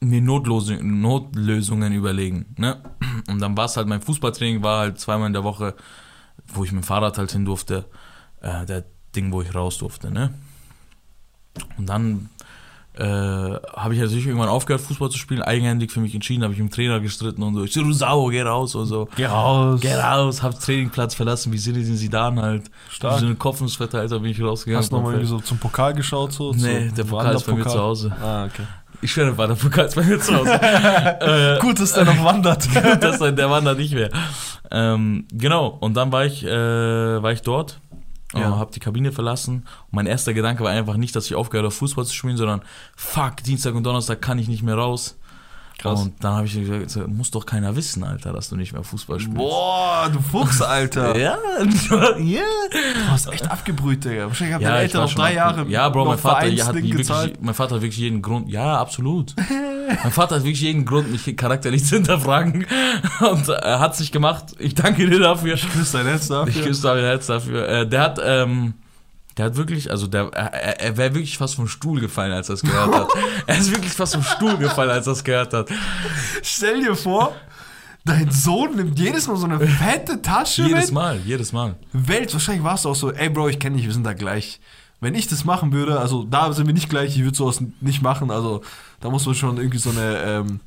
mir Notlösung, Notlösungen überlegen. Ne? Und dann war es halt, mein Fußballtraining war halt zweimal in der Woche, wo ich mit dem Fahrrad halt hin durfte. Äh, der Ding, wo ich raus durfte. Ne? Und dann äh, habe ich natürlich irgendwann aufgehört, Fußball zu spielen, eigenhändig für mich entschieden, habe ich mit dem Trainer gestritten und so. Ich so, du Sau, geh raus und so. Geh raus. Geh raus, hab Trainingplatz verlassen, wie Zinedine Zidane halt. Stark. Wie so eine Kopfnussverteilter bin ich rausgegangen. Hast du nochmal irgendwie so zum Pokal geschaut? So, Nee, der Pokal ist bei mir zu Hause. Ah, okay. Ich schwöre, war der Pokal ist bei mir zu Hause. (laughs) äh, Gut, dass der noch wandert. (laughs) gut, dass der, der wandert nicht mehr. Ähm, genau, und dann war ich, äh, war ich dort. Ja. Ja. Hab die Kabine verlassen. Und mein erster Gedanke war einfach nicht, dass ich aufgehört habe, Fußball zu spielen, sondern fuck, Dienstag und Donnerstag kann ich nicht mehr raus. Krass. Und dann habe ich gesagt, muss doch keiner wissen, Alter, dass du nicht mehr Fußball spielst. Boah, du Fuchs, Alter. Ja, (laughs) ja. Du hast echt abgebrüht, Digga. Wahrscheinlich haben Ja, deine Eltern noch drei Jahre Ja, Bro, mein Vater, hat wirklich, mein Vater hat wirklich jeden Grund. Ja, absolut. (laughs) mein Vater hat wirklich jeden Grund, mich charakterlich zu hinterfragen. (laughs) Und er hat es nicht gemacht. Ich danke dir dafür. Ich küsse dein Herz dafür. Ich küsse dein Herz dafür. Äh, der hat, ähm, der hat wirklich, also der, er, er wäre wirklich fast vom Stuhl gefallen, als er es gehört hat. (laughs) er ist wirklich fast vom Stuhl gefallen, als er es gehört hat. Stell dir vor, dein Sohn nimmt jedes Mal so eine fette Tasche Jedes mit. Mal, jedes Mal. Welt, wahrscheinlich warst du auch so, ey Bro, ich kenne dich, wir sind da gleich. Wenn ich das machen würde, also da sind wir nicht gleich, ich würde sowas nicht machen, also da muss man schon irgendwie so eine ähm,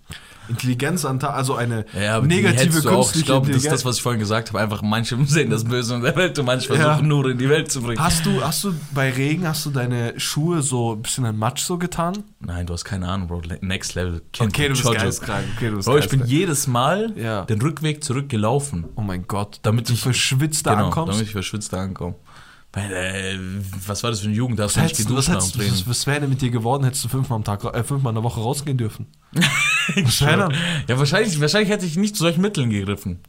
Intelligenz an, also eine Ja, negative du auch. künstliche Ich glaube, das ist das, was ich vorhin gesagt habe. Einfach manche sehen das Böse in der Welt und manche Ja. versuchen nur in die Welt zu bringen. Hast du, hast du bei Regen, hast du deine Schuhe so ein bisschen in Matsch so getan? Nein, du hast keine Ahnung, Bro. Next Level. Kind Okay, du bist geisteskrank. Okay, du bist Bro, ich bin jedes Mal Ja. den Rückweg zurückgelaufen. Oh mein Gott, Damit damit du ich- verschwitzt da genau, ankommst. damit ich verschwitzt da ankomme. Weil, äh, was war das für eine Jugend? Da hast du nicht geduscht nach dem Training. was, was wäre denn mit dir geworden, hättest du fünfmal am Tag, äh, fünfmal in der Woche rausgehen dürfen? (laughs) was wäre? Ja, wahrscheinlich, wahrscheinlich hätte ich nicht zu solchen Mitteln gegriffen.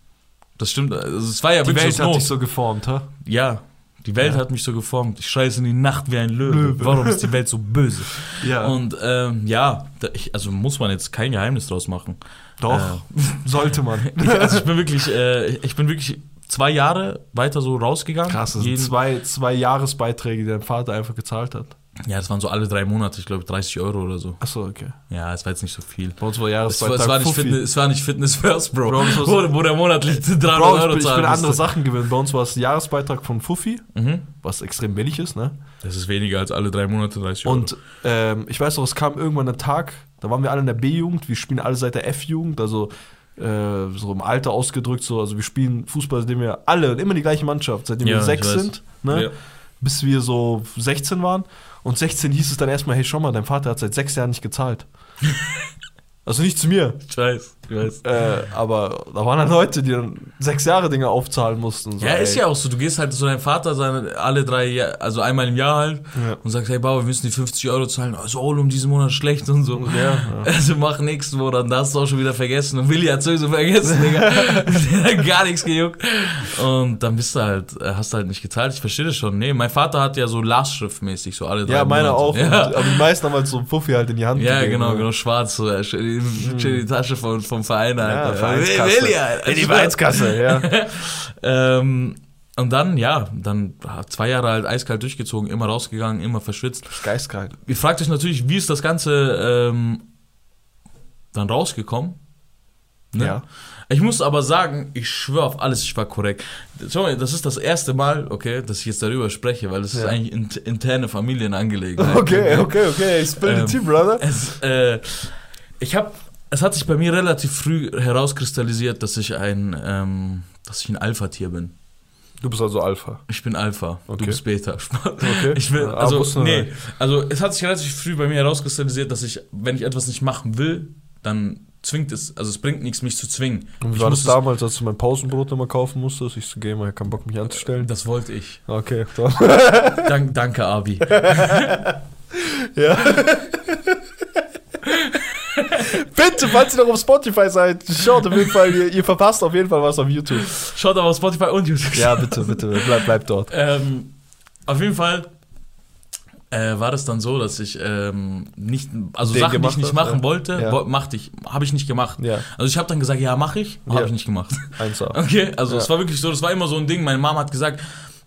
Das stimmt. Also, es war ja Die wirklich Welt hat Not. dich so geformt, hä? Ja, die Welt Ja. hat mich so geformt. Ich scheiße in die Nacht wie ein Löwe. Löwe. Warum ist die Welt so böse? (laughs) Ja. Und ähm, ja, ich, also muss man jetzt kein Geheimnis draus machen. Doch, Äh, (laughs) sollte man. ich, also ich bin wirklich, äh, ich bin wirklich zwei Jahre weiter so rausgegangen. Krass, das sind zwei, zwei Jahresbeiträge, die dein Vater einfach gezahlt hat. Ja, das waren so alle drei Monate, ich glaube 30 Euro oder so. Achso, okay. Ja, es war jetzt nicht so viel. Bei uns war Es Jahresbeitrag war, es, war nicht. Fitness, es war nicht Fitness First, Bro. Bro, so- wo, wo der monatlich 300 Bro, ich Euro bin, ich bin andere. Sachen gewöhnt. Bei uns war es ein Jahresbeitrag von Fuffi, Mhm. was extrem billig ist, ne? Das ist weniger als alle drei Monate 30 Euro. Und ähm, ich weiß noch, es kam irgendwann ein Tag, da waren wir alle in der B-Jugend, wir spielen alle seit der F-Jugend, also äh, so im Alter ausgedrückt, so, also wir spielen Fußball, seitdem wir alle, immer die gleiche Mannschaft, seitdem Ja, wir sechs sind, ne? Ja. bis wir so 16 waren. Und 16 hieß es dann erstmal, hey, schau mal, dein Vater hat seit sechs Jahren nicht gezahlt. (laughs) also nicht zu mir, weiß. Äh, aber da waren dann Leute, die dann sechs Jahre Dinge aufzahlen musst. Und so, Ja, ist ey. ja auch so. Du gehst halt zu deinem Vater seine, alle drei also einmal im Jahr halt Ja. und sagst, hey Baba, wir müssen die 50 Euro zahlen. Also oh, um diesen Monat schlecht und so. Ja, ja. Also mach nächsten Monat, da hast du auch schon wieder vergessen. Und Willi hat sowieso vergessen, Digga. (laughs) Der hat gar nichts gejuckt. Und dann bist du halt, äh, hast du halt nicht gezahlt. Ich verstehe das schon. Nee, mein Vater hat ja so Lastschriftmäßig, so alle drei Ja, meine Monate. auch. Ja. Aber die meisten haben halt so einen Fuffi halt in die Hand Ja, gegeben, genau, genau, schwarz, so, äh, schön in in die Tasche vom, vom Verein, Ja, Alter. Vereinskasse. Willi, Alter. In die Vereinskasse, ja. (laughs) Ähm, und dann, ja, dann zwei Jahre halt eiskalt durchgezogen, immer rausgegangen, immer verschwitzt. Geistkalt. Ihr fragt euch natürlich, wie ist das Ganze ähm, dann rausgekommen? Ne? Ja. Ich muss aber sagen, ich schwöre auf alles, ich war korrekt. Schau mal, das ist das erste Mal, okay, dass ich jetzt darüber spreche, weil das ist Ja. eigentlich int interne Familienangelegenheit. Okay, (laughs) okay, okay. Spill Ähm, the tea, brother. Es, äh, ich habe, es hat sich bei mir relativ früh herauskristallisiert, dass ich ein, ähm, dass ich ein Alpha-Tier bin. Du bist also Alpha. Ich bin Alpha, Okay. du bist Beta. (laughs) Okay. Ich will, also, nee, also es hat sich relativ früh bei mir herauskristallisiert, dass ich, wenn ich etwas nicht machen will, dann zwingt es, also es bringt nichts, mich zu zwingen. Und wie Ich war das damals, als du mein Pausenbrot immer kaufen musstest? Ich so, geh mal, keinen Bock mich anzustellen. Das wollte ich. Okay. (laughs) Dank, danke, Abi. (laughs) Ja. Bitte, falls ihr noch auf Spotify seid, schaut auf jeden Fall, ihr, ihr verpasst auf jeden Fall was auf YouTube. Schaut aber auf Spotify und YouTube. Ja, bitte, bitte, bleib, bleib dort. Ähm, auf jeden Fall äh, war das dann so, dass ich ähm, nicht, also Den Sachen, die ich nicht hast, machen ja. wollte, Ja. wo, machte ich, habe ich nicht gemacht. Ja, Also ich habe dann gesagt, ja, mache ich, habe Ja. ich nicht gemacht. 1A. (laughs) Okay, also es war wirklich so, das war immer so ein Ding. Meine Mama hat gesagt,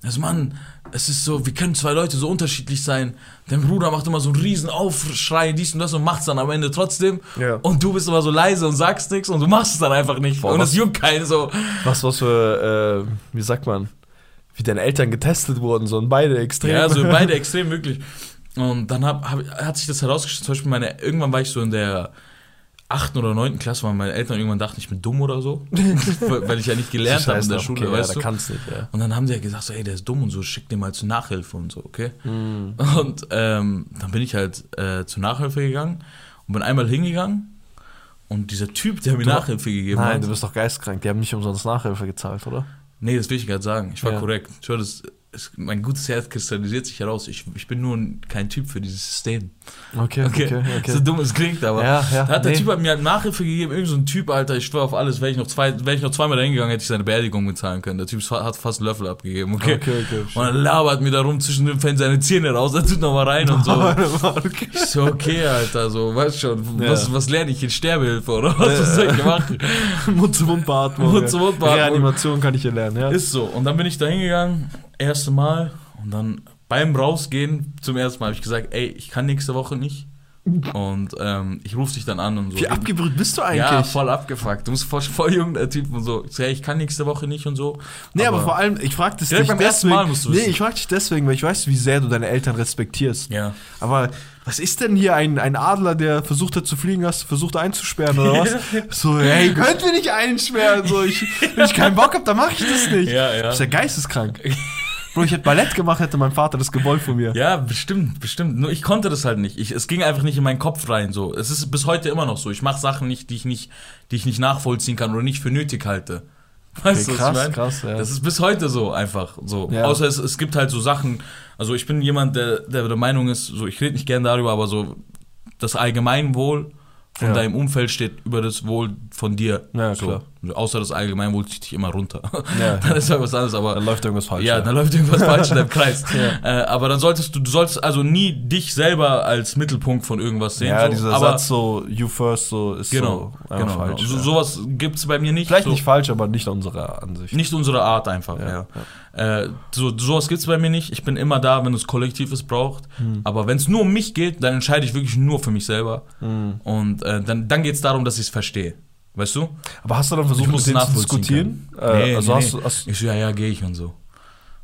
also Mann, es ist so, wie können zwei Leute so unterschiedlich sein? Dein Bruder macht immer so einen riesen Aufschrei, dies und das und macht's dann am Ende trotzdem. Ja. Und du bist immer so leise und sagst nichts und du machst es dann einfach nicht. Boah, und es juckt keinen so. Was, was für, äh, wie sagt man, wie deine Eltern getestet wurden, so in beide Extreme. Ja, also beide (laughs) extrem möglich. Und dann hab, hab, hat sich das herausgestellt, zum Beispiel meine, irgendwann war ich so in der achten oder neunten Klasse, weil meine Eltern irgendwann dachten, ich bin dumm oder so. (laughs) weil ich ja nicht gelernt habe in der Schule, okay, weißt ja, du. da kannst nicht, ja. Und dann haben die ja gesagt, so, ey, der ist dumm und so, schick den mal zur Nachhilfe und so, okay? Mhm. Und ähm, dann bin ich halt äh, zur Nachhilfe gegangen und bin einmal hingegangen und dieser Typ, der mir Du- Nachhilfe gegeben Nein, hat. du bist doch geistkrank. Die haben nicht umsonst Nachhilfe gezahlt, oder? Nee, das will ich gerade sagen. Ich war Ja. korrekt. Ich höre, das, es, mein gutes Herz kristallisiert sich heraus. Ich, ich bin nur ein, kein Typ für dieses System. Okay, okay, okay. So dumm es klingt, aber. Ja, ja, Da hat der nee. Typ hat mir halt Nachhilfe gegeben, irgend so ein Typ, Alter, ich schwör auf alles, wäre ich noch zwei, wäre ich noch zweimal dahin gegangen, hätte ich seine Beerdigung bezahlen können. Der Typ hat fast einen Löffel abgegeben, okay? Okay, okay. Und dann labert mir da rum zwischen den Fällen seine Zähne raus, er tut noch mal rein und so. (laughs) okay. Ich so, okay, Alter, so, weißt schon, Ja. was, was lerne ich in Sterbehilfe oder was, was soll ich machen? (laughs) Mund-zu-Mund-Beatmung. Mund-zu-Mund-Beatmung. Reanimation kann ich hier lernen, ja. Ist so. Und dann bin ich da hingegangen, erste Mal. Und dann beim Rausgehen zum ersten Mal habe ich gesagt, ey, ich kann nächste Woche nicht. Und ähm, ich rufe dich dann an und so. Wie abgebrüht bist du eigentlich? ja, voll abgefuckt. Du bist voll, voll jung, der Typ und so. Ich sag, ich kann nächste Woche nicht und so. Nee, aber, vor allem, ich frag das dich deswegen. Mal musst du nee, ich frag dich deswegen, weil ich weiß, wie sehr du deine Eltern respektierst. Ja. Aber was ist denn hier ein, ein Adler, der versucht hat zu fliegen, hast du versucht einzusperren oder was? (laughs) so, hey, könnt ihr nicht einsperren? So, ich, wenn ich keinen Bock hab, dann mach ich das nicht. Ja, ja. Du bist ja geisteskrank. (laughs) Bro, ich hätte Ballett gemacht, hätte mein Vater das gewollt von mir. Ja, bestimmt, bestimmt. Nur ich konnte das halt nicht. Ich, es ging einfach nicht in meinen Kopf rein. So, es ist bis heute immer noch so. Ich mache Sachen nicht, die ich nicht, die ich nicht nachvollziehen kann oder nicht für nötig halte. Weißt Okay, du, was ich krass, meine? krass, ja. Das ist bis heute so einfach so. Ja. Außer es, es gibt halt so Sachen. Also ich bin jemand, der, der der Meinung ist, so ich rede nicht gern darüber, aber so das Allgemeinwohl von Ja. deinem Umfeld steht über das Wohl von dir. Ja, so. klar. Außer das Allgemeinwohl zieht dich immer runter. Ja. (laughs) Dann ist halt was anderes, aber Dann läuft irgendwas falsch. ja, dann läuft irgendwas falsch in deinem Kreis. (laughs) Ja. Äh, aber dann solltest du, du sollst also nie dich selber als Mittelpunkt von irgendwas sehen. ja so. dieser aber, Satz so, you first, so ist Genau, so genau. falsch. So, ja. sowas gibt's bei mir nicht. Vielleicht so, nicht falsch, aber nicht unserer Ansicht. Nicht unsere Art einfach, ja. Äh, so, sowas gibt's bei mir nicht. Ich bin immer da, wenn es kollektiv es braucht. Hm. Aber wenn es nur um mich geht, dann entscheide ich wirklich nur für mich selber. Hm. Und äh, dann, dann geht's darum, dass ich es verstehe. Weißt du? Aber hast du dann versucht, mit denen zu diskutieren? Äh, Nee, also nee, hast nee. Hast, Ich so, ja, ja, gehe ich und so.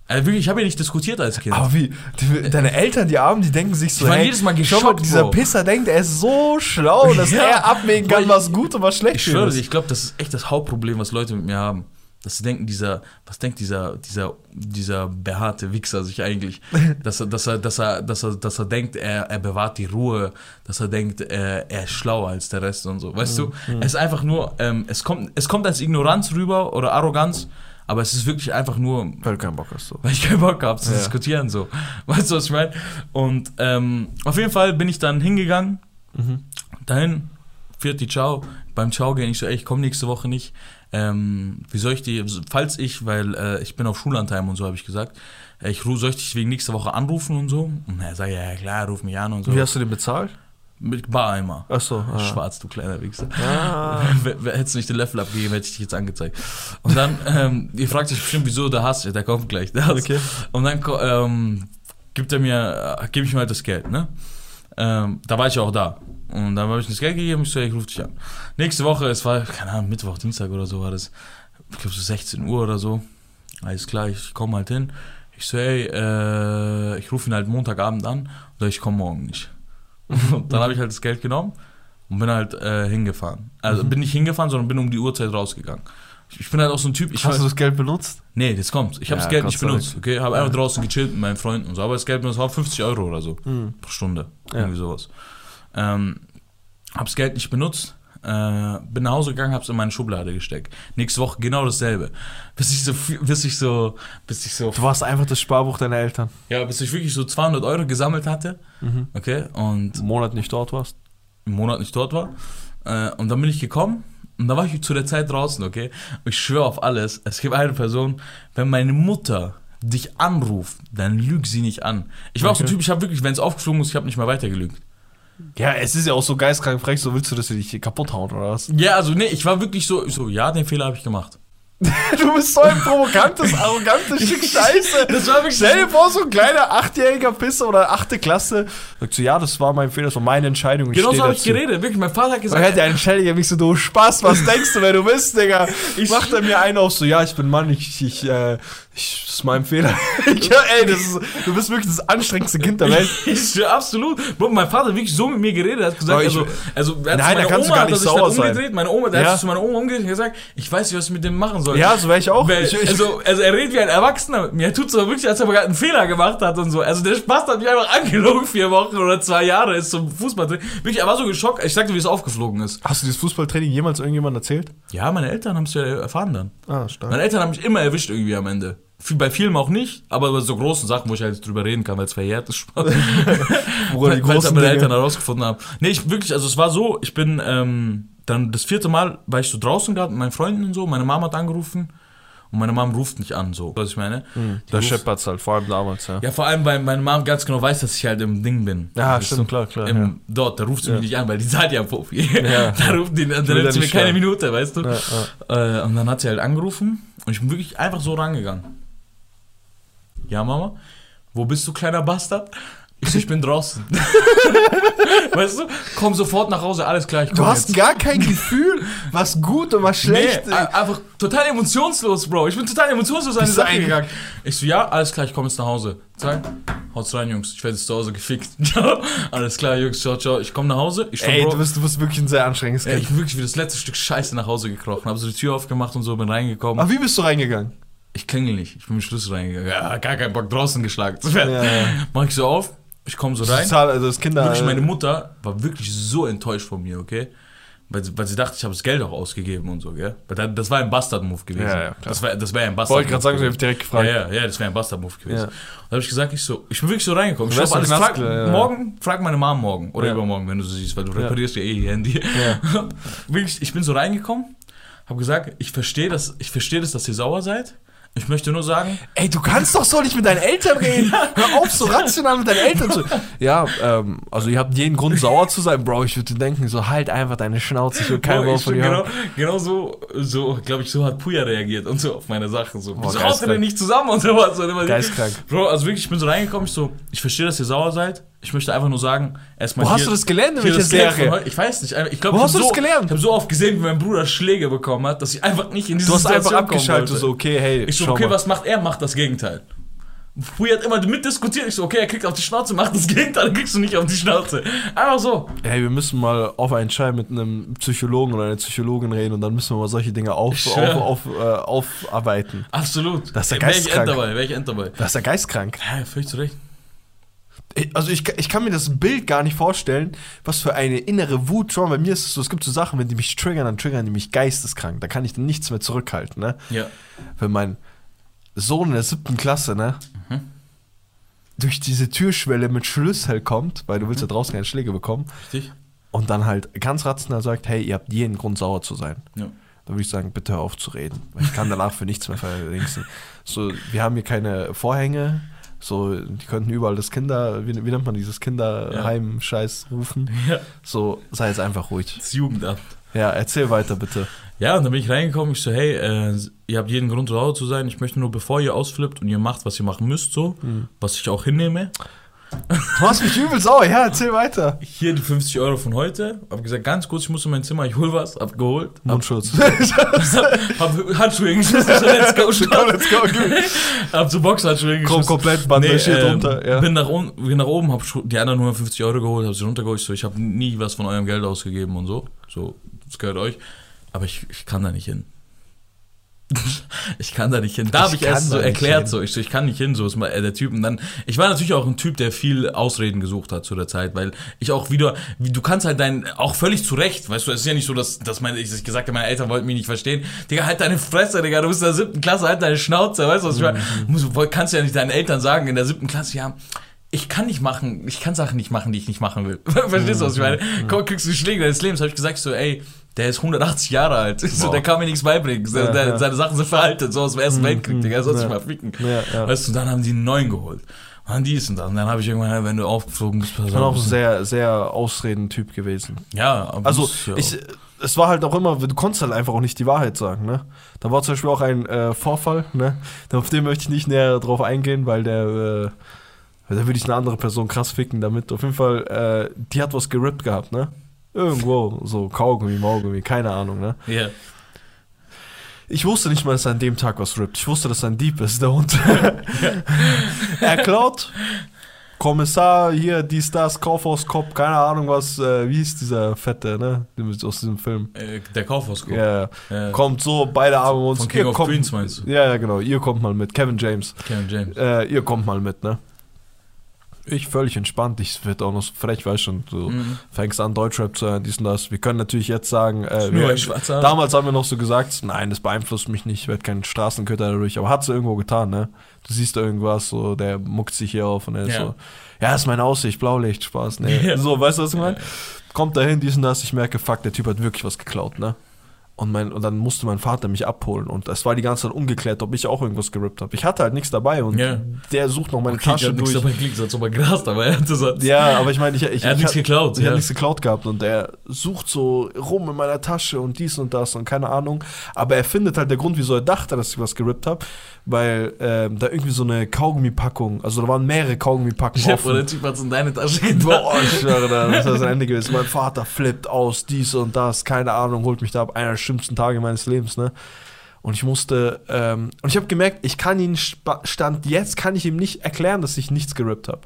Äh, wirklich, ich habe ja nicht diskutiert als Kind. aber wie? Die, deine Eltern, die Armen, die denken sich so, Ich war hey, jedes Mal schau mal, geschockt, dieser Bro. Pisser denkt, er ist so schlau, dass (laughs) Ja, er abwägen kann, was gut und was schlecht Ich schwöre ist. ich glaube, das ist echt das Hauptproblem, was Leute mit mir haben. Dass sie denken, dieser, was denkt dieser, dieser, dieser behaarte Wichser sich eigentlich, (laughs) dass er, dass er, dass er, dass er, dass er denkt, er, er bewahrt die Ruhe, dass er denkt, er, er ist schlauer als der Rest und so. Weißt du, es ist einfach nur, ähm, es kommt, es kommt als Ignoranz rüber oder Arroganz, aber es ist wirklich einfach nur, Weil du keinen Bock hast. So. weil ich keinen Bock habe zu Ja. diskutieren so. (laughs) Weißt du, was ich meine? Und ähm, auf jeden Fall bin ich dann hingegangen, Mhm. dahin, Vierti, ciao. Beim Ciao gehen ich so, ey, ich komme nächste Woche nicht. Ähm, wie soll ich die, falls ich, weil äh, ich bin auf Schullandheim und so, habe ich gesagt, äh, ich soll ich dich wegen nächster Woche anrufen und so? Und er sagt, ja, klar, ruf mich an und so. Wie hast du den bezahlt? Mit Bareimer. Achso. Ah. Schwarz, du kleiner Wichser. Ah. (laughs) Hättest du nicht den Löffel abgegeben, hätte ich dich jetzt angezeigt. Und dann, ähm, ihr fragt euch bestimmt, wieso der Hass, der kommt gleich. Der Hass. Okay. Und dann ähm, gibt er mir, äh, gebe ich mir halt das Geld, ne? Ähm, da war ich ja auch da. Und dann habe ich ihm das Geld gegeben, ich so, ich rufe dich an. Nächste Woche, es war, keine Ahnung, Mittwoch, Dienstag oder so war das, ich glaube so 16 Uhr oder so. Alles klar, ich komme halt hin. Ich so, ey, äh, ich rufe ihn halt Montagabend an oder ich komme morgen nicht. (laughs) Und dann habe ich halt das Geld genommen und bin halt äh, hingefahren. Also bin nicht hingefahren, sondern bin um die Uhrzeit rausgegangen. Ich, ich bin halt auch so ein Typ, ich Hast du das Geld benutzt? Nee, das kommt. Ich habe Ja, das Geld nicht benutzt. Okay, habe Ja. einfach draußen gechillt mit meinen Freunden und so. Aber das Geld benutzt war 50 Euro oder so Mhm. pro Stunde. Ja. Irgendwie sowas. Ähm, habe das Geld nicht benutzt. Äh, bin nach Hause gegangen, habe es in meine Schublade gesteckt. Nächste Woche genau dasselbe. Bis ich so, bis ich so, bis ich so, Du warst einfach das Sparbuch deiner Eltern. ja, bis ich wirklich so 200 Euro gesammelt hatte. Mhm. Okay, und Einen Monat nicht dort warst. einen Monat nicht dort war. Äh, und dann bin ich gekommen und da war ich zu der Zeit draußen, okay? Ich schwöre auf alles, es gibt eine Person, wenn meine Mutter dich anruft, dann lüg sie nicht an. Ich war auch so ein Okay. Typ, ich habe wirklich, wenn es aufgeflogen ist, ich habe nicht mehr weitergelügt. Ja, es ist ja auch so geistkrank frech, so willst du, dass sie dich kaputt hauen oder was? Ja, also nee, ich war wirklich so, ich so ja, den Fehler habe ich gemacht. (laughs) Du bist so ein provokantes, arrogantes Stück (laughs) Scheiße. Das war wirklich Stell dir vor, so ein kleiner achtjähriger Pisser oder achte Klasse sagt so, ja, das war mein Fehler, das war meine Entscheidung. Genau steh so habe ich geredet, wirklich. Mein Vater hat Man gesagt, hätte einen Schädiger mich so, du Spaß, was denkst du, wer du bist, Digga? Ich- Macht er mir einen auf so, ja, ich bin Mann, ich, ich, äh, ich das ist mein Fehler. (laughs) (laughs) ja, ey, ist, du bist wirklich das anstrengendste Kind der Welt. (laughs) Ich schwör, absolut. Bro, mein Vater hat wirklich so mit mir geredet, er hat gesagt, ich- also, also er Nein, zu meiner da kannst du Oma, gar hat nicht sich dann sauer sein. umgedreht, meine Oma, der Ja. hat sich zu meiner Oma umgedreht und gesagt, ich weiß nicht, was ich mit dem machen soll. Ja, so wäre ich auch. Weil, also, also er redet wie ein Erwachsener mit mir. Er tut so wirklich, als ob er gerade einen Fehler gemacht hat und so. Also der Spaß hat mich einfach angelogen, vier Wochen oder zwei Jahre ist zum Fußball. Wirklich, er war so geschockt. Ich sagte, wie es aufgeflogen ist. hast du dieses Fußballtraining jemals irgendjemand erzählt? Ja, meine Eltern haben es ja erfahren dann. Ah, stark. Meine Eltern haben mich immer erwischt irgendwie am Ende. Bei vielen auch nicht, aber bei so großen Sachen, wo ich halt drüber reden kann, weil es verjährt ist. (laughs) Bruder, die es großen meine. Eltern herausgefunden haben. Nee, ich wirklich, also es war so, ich bin ähm, dann das vierte Mal, war ich so draußen gerade mit meinen Freunden und so, meine Mama hat angerufen und meine Mom ruft nicht an, so, was ich meine. Die Da scheppert's halt, vor allem damals, ja. Ja, vor allem, weil meine Mom ganz genau weiß, dass ich halt im Ding bin. Ja, stimmt, du? klar, klar, Im, ja. Dort, da ruft sie Ja. mich nicht an, weil die zahlt ja Profi. Ja. (laughs) da ruft die, da nimmt sie mir keine. Minute, weißt du? Äh, und dann hat sie halt angerufen und ich bin wirklich einfach so rangegangen. Ja, Mama, wo bist du, kleiner Bastard? Ich so, ich bin draußen. (laughs) weißt du? Komm sofort nach Hause, alles klar, ich komm Du hast jetzt. gar kein Gefühl, was gut und was schlecht Nee, ein- einfach total emotionslos, Bro. Ich bin total emotionslos an die Sache gegangen. Ich so, ja, alles klar, ich komme jetzt nach Hause. Zack, haut's rein, Jungs. Ich werde jetzt zu Hause gefickt. (laughs) Ciao. alles klar, Jungs, ciao, ciao. Ich komme nach Hause. Ich Ey, Bro, du bist, du bist wirklich ein sehr anstrengendes Kind. ich bin wirklich wie das letzte Stück Scheiße nach Hause gekrochen. Habe so die Tür aufgemacht und so, bin reingekommen. Aber wie bist du reingegangen? Ich klingel nicht. Ich bin mit Schlüssel reingegangen. Ja, gar keinen Bock draußen geschlagen zu werden. Ja. Mach ich so auf. Ich komme so rein. Total, also das Kinder. Wirklich, meine Mutter war wirklich so enttäuscht von mir, okay? Weil, sie- weil sie dachte, ich habe das Geld auch ausgegeben und so, gell? Weil da- Das war ein Bastard-Move gewesen. Ja, ja, das war, das ja ein Bastard-Move. Wollte gerade sagen, ich habe direkt gefragt. Ja, ja, ja, das wäre ein Bastard-Move gewesen. Ja. Da habe ich gesagt, ich so, ich bin wirklich so reingekommen. Ich hab alles, frag, ja, morgen, frag meine Mom morgen oder übermorgen, wenn du sie siehst, weil du reparierst ja eh ihr Handy. (laughs) Wirklich, ich bin so reingekommen, habe gesagt, ich verstehe das, ich verstehe das, dass ihr sauer seid. Ich möchte nur sagen, Ey, du kannst doch so nicht mit deinen Eltern reden. Hör auf, so rational mit deinen Eltern zu. Ja, ähm, also ihr habt jeden Grund sauer zu sein, Bro. Ich würde denken, so halt einfach deine Schnauze. Ich will kein Wort von dir genau, genau so, so glaube ich, so hat Puya reagiert und so auf meine Sachen. So, wieso haut ihr denn nicht zusammen und sowas? Geistkrank. Bro, also wirklich, ich bin so reingekommen, ich so, ich verstehe, dass ihr sauer seid. Ich möchte einfach nur sagen, erstmal Wo hier, hast du das gelernt? In welcher Serie? Ich weiß nicht. Ich glaube, Wo ich hast du so, das gelernt? Ich habe so oft gesehen, wie mein Bruder Schläge bekommen hat, dass ich einfach nicht in diese Du hast einfach Situation kommen abgeschaltet, so, okay, hey, Ich so, okay, mal. was macht er? Macht das Gegenteil. Fui hat immer mitdiskutiert. Ich so, okay, er kriegt auf die Schnauze, mach das Gegenteil, (laughs) dann kriegst du nicht auf die Schnauze. Einfach so. Ey, wir müssen mal auf einen Schein mit einem Psychologen oder einer Psychologin reden und dann müssen wir mal solche Dinge auf, auf, auf, äh, aufarbeiten. Absolut. Das ist ja Wäre ich end dabei, wäre ich end dabei. Das ist ja geistkrank. Ja, völlig zu Recht. Also ich, ich kann mir das Bild gar nicht vorstellen, was für eine innere Wut schon. Bei mir ist es so, es gibt so Sachen, wenn die mich triggern, dann triggern die mich geisteskrank. Da kann ich dann nichts mehr zurückhalten, ne? Ja. Wenn mein Sohn in der siebten Klasse, ne? Mhm. Durch diese Türschwelle mit Schlüssel kommt, weil du willst ja draußen keine Schläge bekommen, Richtig? und dann halt ganz rational sagt, hey, ihr habt jeden Grund sauer zu sein. Ja. Dann würde ich sagen, bitte hör auf zu reden. Weil ich kann danach für nichts mehr verdingsen. So, wir haben hier keine Vorhänge. So, die könnten überall das Kinder, wie, wie nennt man dieses Kinderheim-Scheiß rufen. Ja. So, sei jetzt einfach ruhig. Das Jugendamt. Ja, erzähl weiter bitte. Ja, und dann bin ich reingekommen. Ich so, hey, äh, ihr habt jeden Grund, sauer zu sein. Ich möchte nur, bevor ihr ausflippt und ihr macht, was ihr machen müsst, so, Mhm. was ich auch hinnehme. Du machst mich übel sauer. Ja, erzähl weiter. Hier die 50 Euro von heute. Hab gesagt, ganz kurz, ich muss in mein Zimmer, ich hol was. Hab geholt. Hab, Mundschutz. (laughs) hab Handschuhe geschmissen. (laughs) So, let's go, Komm, let's go. Hab so Boxhandschuhe Komm, geschmissen. komplett bandagiert ähm, runter. Ja. bin, nach bin nach oben, hab die anderen 150 Euro geholt, hab sie runtergeholt. Ich so, ich habe nie was von eurem Geld ausgegeben und so. So, das gehört euch. Aber ich, ich kann da nicht hin. (laughs) ich kann da nicht hin. Da Ich habe ich kann erst so erklärt, hin. so ich, ich kann nicht hin, so ist mal äh, der Typ. Und dann, ich war natürlich auch ein Typ, der viel Ausreden gesucht hat zu der Zeit, weil ich auch wieder, wie, du kannst halt dein, auch völlig zu Recht, weißt du, es ist ja nicht so, dass, dass meine, ich dass ich gesagt habe, meine Eltern wollten mich nicht verstehen. Digga, halt deine Fresse, Digga, du bist in der siebten Klasse, halt deine Schnauze, weißt du, was ich meine? Muss- woll- Kannst ja nicht deinen Eltern sagen in der siebten Klasse, ja, ich kann nicht machen, ich kann Sachen nicht machen, die ich nicht machen will. (laughs) Verstehst du, was ich meine? Komm, kriegst du die Schläge deines Lebens, habe ich gesagt, so, ey, der ist 180 Jahre alt, (laughs) so, der kann mir nichts beibringen, Ja, der, ja. seine Sachen sind veraltet, so aus dem Ersten Weltkrieg, Digga, er soll sich mal ficken. Weißt du, dann haben die einen neuen geholt. Und dann dies und das. Und dann habe ich irgendwann, wenn du aufgeflogen bist, Ich bin auch sehr, sehr Ausreden-Typ gewesen. Ja, aber Also, ich, es war halt auch immer, du konntest halt einfach auch nicht die Wahrheit sagen, ne? Da war zum Beispiel auch ein äh, Vorfall, ne? Auf den möchte ich nicht näher drauf eingehen, weil der, äh, da würde ich eine andere Person krass ficken damit. Auf jeden Fall, äh, die hat was gerippt gehabt, ne? Irgendwo, so Kaugummi, Maugummi, keine Ahnung, ne? ja. Ich wusste nicht mal, dass er an dem Tag was rippt. Ich wusste, dass er ein Dieb ist, der Hund. er klaut. Kommissar, hier, dies, das, Kaufhauskopf, keine Ahnung was, äh, wie hieß dieser Fette, ne? Aus diesem Film. Äh, Der Kaufhausgruppe. Ja, Ja. kommt so, beide Arme uns. Von King Ihr of kommt, Queens meinst du? Ja, ja, genau. Ihr kommt mal mit. Kevin James. Kevin James. Äh, ihr kommt mal mit, ne? Ich völlig entspannt. Ich werde auch noch so frech, weißt schon. Du Mhm. fängst an, Deutschrap zu hören, dies und das. Wir können natürlich jetzt sagen, äh, wir, damals haben wir noch so gesagt, nein, das beeinflusst mich nicht, ich werde kein Straßenköter dadurch. Aber hat es irgendwo getan, ne? Du siehst da irgendwas, so, der muckt sich hier auf und er ist Ja. so, ja, ist meine Aussicht, Blaulicht, Spaß, ne? (laughs) Ja. So, weißt du, was ich meine? Kommt dahin, dies und das, ich merke, fuck, der Typ hat wirklich was geklaut, ne? Und, mein, und dann musste mein Vater mich abholen und es war die ganze Zeit ungeklärt, ob ich auch irgendwas gerippt habe. Ich hatte halt nichts dabei und Ja. der sucht noch meine Okay, Tasche hat nichts durch. dabei klingt, als ob er grast, aber er hatte so. Ja, aber ich meine, ich, ich, Er hat ich nichts geklaut, Ich ja. nichts geklaut gehabt und er sucht so rum in meiner Tasche und dies und das und keine Ahnung. Aber er findet halt der Grund, wieso er dachte, dass ich was gerippt habe, weil ähm, da irgendwie so eine Kaugummipackung, also da waren mehrere Kaugummipackungen Ich offen. der Typ hat's in deine Tasche (laughs) getan. Boah, ich schwöre, da, das ist das Ende gewesen. Mein Vater flippt aus, dies und das, keine Ahnung, holt mich da ab. Einer schlimmsten Tage meines Lebens, ne? Und ich musste, ähm, und ich habe gemerkt, ich kann ihn, Stand jetzt kann ich ihm nicht erklären, dass ich nichts gerippt habe.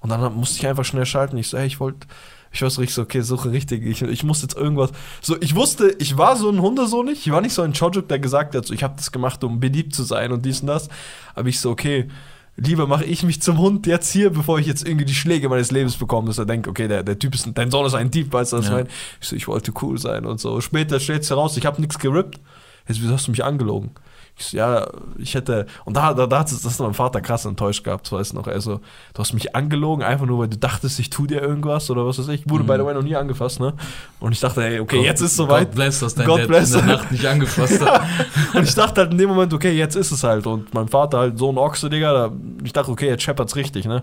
Und dann musste ich einfach schnell schalten. Ich so, hey, ich wollte, ich weiß richtig so, okay, suche richtig. Ich, ich muss jetzt irgendwas. So, ich wusste, ich war so ein Hundesohn nicht. Ich war nicht so ein Chojuk, der gesagt hat, so, ich habe das gemacht, um beliebt zu sein und dies und das. Aber ich so, okay, lieber mache ich mich zum Hund jetzt hier, bevor ich jetzt irgendwie die Schläge meines Lebens bekomme, dass er denkt, okay, der, der Typ ist, ein- dein Sohn ist ein Dieb, weißt du, was ich Ja. meine? Ich so, ich wollte cool sein und so. Später stellt sich heraus, ich habe nichts gerippt. Jetzt, wieso hast du mich angelogen? Ich ja, ich hätte, und da, da, da hat es das mein Vater krass enttäuscht gehabt, weißt du noch, also, du hast mich angelogen, einfach nur, weil du dachtest, ich tu dir irgendwas oder was weiß ich. Wurde Mhm. by the way noch nie angefasst, ne? Und ich dachte, ey, okay, jetzt ist soweit. Gott bless, dass dein God Dad bless. in der Nacht nicht angefasst hat. (laughs) Und ich dachte halt in dem Moment, okay, jetzt ist es halt. Und mein Vater halt so ein Ochse, Digga, da, ich dachte, okay, jetzt scheppert's richtig, ne?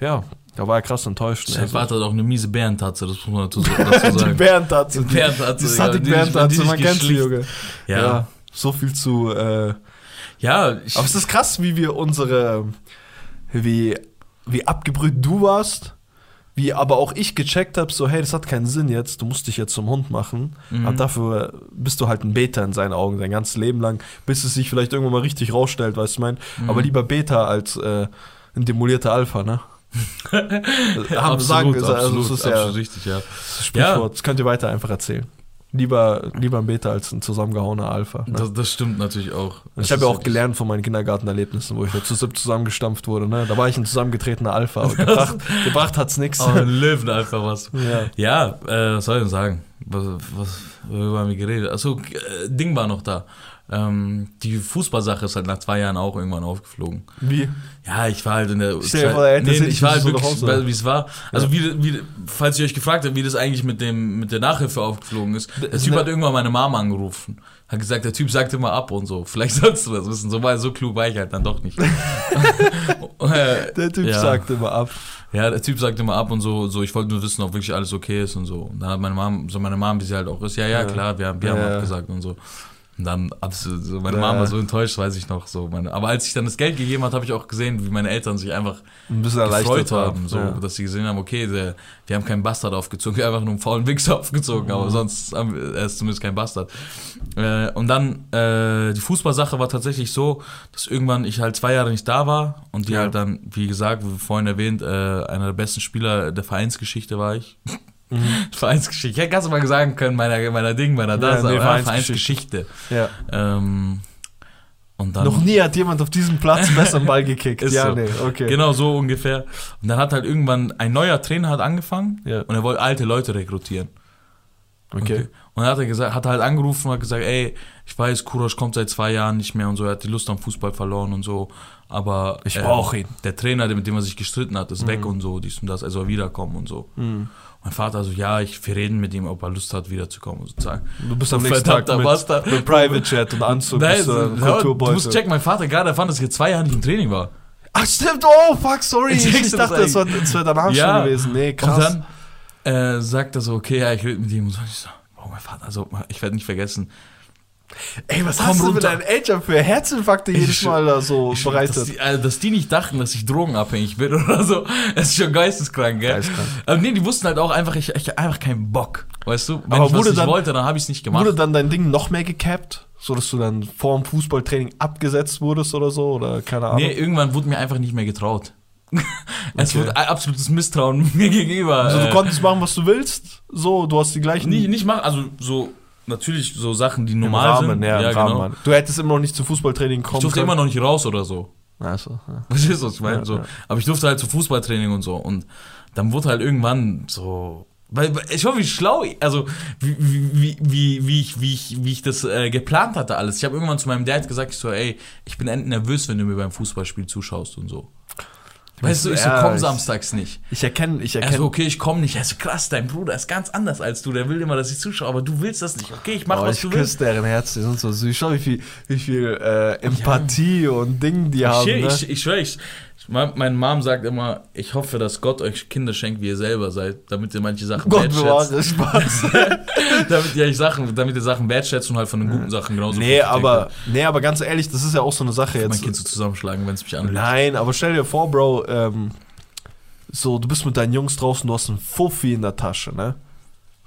Ja, da war er krass enttäuscht. Sein Also, Vater hat auch eine miese Bärentatze, das muss man dazu, dazu (laughs) die sagen. Bärentatze. Die Bärentatze, Die Digga, Satik die- Bärentatze, die man sich kennt sie. Junge. Ja. Ja, so viel zu, äh, Ja, ich, Aber es ist krass, wie wir unsere, wie, wie abgebrüht du warst, wie aber auch ich gecheckt habe, so, hey, das hat keinen Sinn jetzt, du musst dich jetzt zum Hund machen. Mhm. Aber dafür bist du halt ein Beta in seinen Augen dein ganzes Leben lang, bis es sich vielleicht irgendwann mal richtig rausstellt, weißt du, ich mein. Mhm. Aber lieber Beta als äh, ein demolierter Alpha, ne? (laughs) Haben absolut, sagen, also, absolut, das ist ja richtig, ja. das Sprichwort, das könnt ihr weiter einfach erzählen. Lieber, lieber ein Beta als ein zusammengehauener Alpha. Ne? Das, das stimmt natürlich auch. Das ich habe ja auch gelernt von meinen Kindergartenerlebnissen, wo ich dazu siebt zusammengestampft wurde. Ne? Da war ich ein zusammengetretener Alpha. Aber (laughs) gebracht, gebracht hat's nichts. Aber ein Löwen einfach was. Ja. Ja, äh, was soll ich denn sagen? Was, was, worüber haben wir geredet? Achso, äh, Ding war noch da. Ähm, die Fußballsache ist halt nach zwei Jahren auch irgendwann aufgeflogen. Wie? Ja, ich war halt in der. Vor, der hätte nee, ich war halt wirklich, weil- wie es war. Also, Ja. wie, wie, falls ihr euch gefragt habt, wie das eigentlich mit, dem, mit der Nachhilfe aufgeflogen ist. Der Typ ne- hat irgendwann meine Mama angerufen. Hat gesagt, der Typ sagt immer ab und so. Vielleicht sollst du das wissen. So, weil so klug war ich halt dann doch nicht. (laughs) Äh, Der Typ ja. sagt immer ab. Ja, der Typ sagt immer ab und so, so ich wollte nur wissen, ob wirklich alles okay ist und so. Und dann hat meine Mom, so meine Mom, wie sie halt auch ist, ja, ja, klar, wir, haben- wir haben abgesagt und so. Und dann absolut, so meine Ja. Mama war so enttäuscht, weiß ich noch. So meine, aber als ich dann das Geld gegeben hat, habe ich auch gesehen, wie meine Eltern sich einfach Ein bisschen gefreut erleichtert haben, so, Ja. dass sie gesehen haben, okay, der, wir haben keinen Bastard aufgezogen, wir haben einfach nur einen faulen Wichser aufgezogen, Mhm. aber sonst haben wir, er ist zumindest kein Bastard. Äh, und dann, äh, die Fußballsache war tatsächlich so, dass irgendwann ich halt zwei Jahre nicht da war und die Ja. halt dann, wie gesagt, wie vorhin erwähnt, äh, einer der besten Spieler der Vereinsgeschichte war ich. Mhm. (laughs) Vereinsgeschichte. Ich hätte ganz mal sagen können, meiner, meiner Ding, meiner das, nee, aber Vereinsgeschichte. Ja. Ähm, und dann, Noch nie hat jemand auf diesem Platz besser einen Ball gekickt. (laughs) Ja, so. nee, okay. Genau so ungefähr. Und dann hat halt irgendwann ein neuer Trainer hat angefangen Ja. und er wollte alte Leute rekrutieren. Okay. Und dann hat er gesagt, hat er halt angerufen und hat gesagt, ey, ich weiß, Kurosch kommt seit zwei Jahren nicht mehr und so, er hat die Lust am Fußball verloren und so, aber Ich ähm, brauch ihn. Der Trainer, mit dem er sich gestritten hat, ist weg und so, dies und das, er soll wiederkommen und so. Mhm. Mein Vater so, ja, ich wir reden mit ihm, ob er Lust hat, wiederzukommen, sozusagen. Du bist am Du nächsten Tag mit, Bastard. mit Private Chat und Anzug. Nein, bist du ja, du Kulturbeutel. musst checken, mein Vater gerade erfahren, dass ich jetzt zwei Jahre nicht im Training war. Ach stimmt, oh fuck, sorry. Ich Ich, dachte, das war, das war danach Ja. schon gewesen. Nee, krass. Und dann äh, sagt er so, okay, ja, ich rede mit ihm und so. Ich so, oh, mein Vater, also, ich werde nicht vergessen. Ey, was Komm hast du mit runter. deinen Eltern für Herzinfarkte jedes Ich- Mal da so Ich, dass, bereitet? die, also, dass die nicht dachten, dass ich drogenabhängig bin (laughs) oder so, das ist schon geisteskrank, gell? Geisteskrank. Aber nee, die wussten halt auch einfach, ich, ich einfach keinen Bock, weißt du? Wenn Aber ich was wurde nicht dann- wollte, dann habe ich es nicht gemacht. Wurde dann dein Ding noch mehr gecapped? So, dass du dann vor dem Fußballtraining abgesetzt wurdest oder so? Oder keine Ahnung? nee, irgendwann wurde mir einfach nicht mehr getraut. (laughs) es Okay. wurde absolutes Misstrauen (laughs) mir gegenüber. Also du äh, konntest machen, was du willst? So, du hast die gleichen... nicht, nicht machen, also so, natürlich so Sachen, die normal Rahmen, sind. ja, im Rahmen, genau. Du hättest immer noch nicht zum Fußballtraining kommen Ich durfte können. immer noch nicht raus oder so. Achso, ja. Verstehst du, was ich meine? Ja, so. ja. Aber ich durfte halt zu Fußballtraining und so. Und dann wurde halt irgendwann so. Weil, ich hoffe, wie schlau, also wie, wie, wie, wie, ich, wie, ich, wie ich das äh, geplant hatte alles. Ich habe irgendwann zu meinem Dad gesagt, ich so, ey, ich bin endlich nervös, wenn du mir beim Fußballspiel zuschaust und so. Weißt du, ich so, Ja, komm ich- samstags nicht. Ich erkenne, ich Er erkenne... so, okay, ich komme nicht. Er so, krass, dein Bruder ist ganz anders als du. Der will immer, dass ich zuschaue, aber du willst das nicht. Okay, ich mach, Oh, was ich du willst. küsse deren Herz, die sind so süß. Schau, wie viel, wie viel äh, Empathie und Ding die haben. Ich, ne? ich, ich schwöre, ich, meine Mom sagt immer, ich hoffe, dass Gott euch Kinder schenkt, wie ihr selber seid, damit ihr manche Sachen Gott wertschätzt. Spaß. (laughs) damit ihr euch Sachen, damit ihr Sachen wertschätzt und halt von den guten Sachen genauso nee, aber, nee, aber ganz ehrlich, das ist ja auch so eine Sache mein jetzt. Kind so zusammenschlagen, wenn es mich anlügt. Nein, aber stell dir vor, Bro, ähm, so, du bist mit deinen Jungs draußen, du hast einen Fuffi in der Tasche, ne?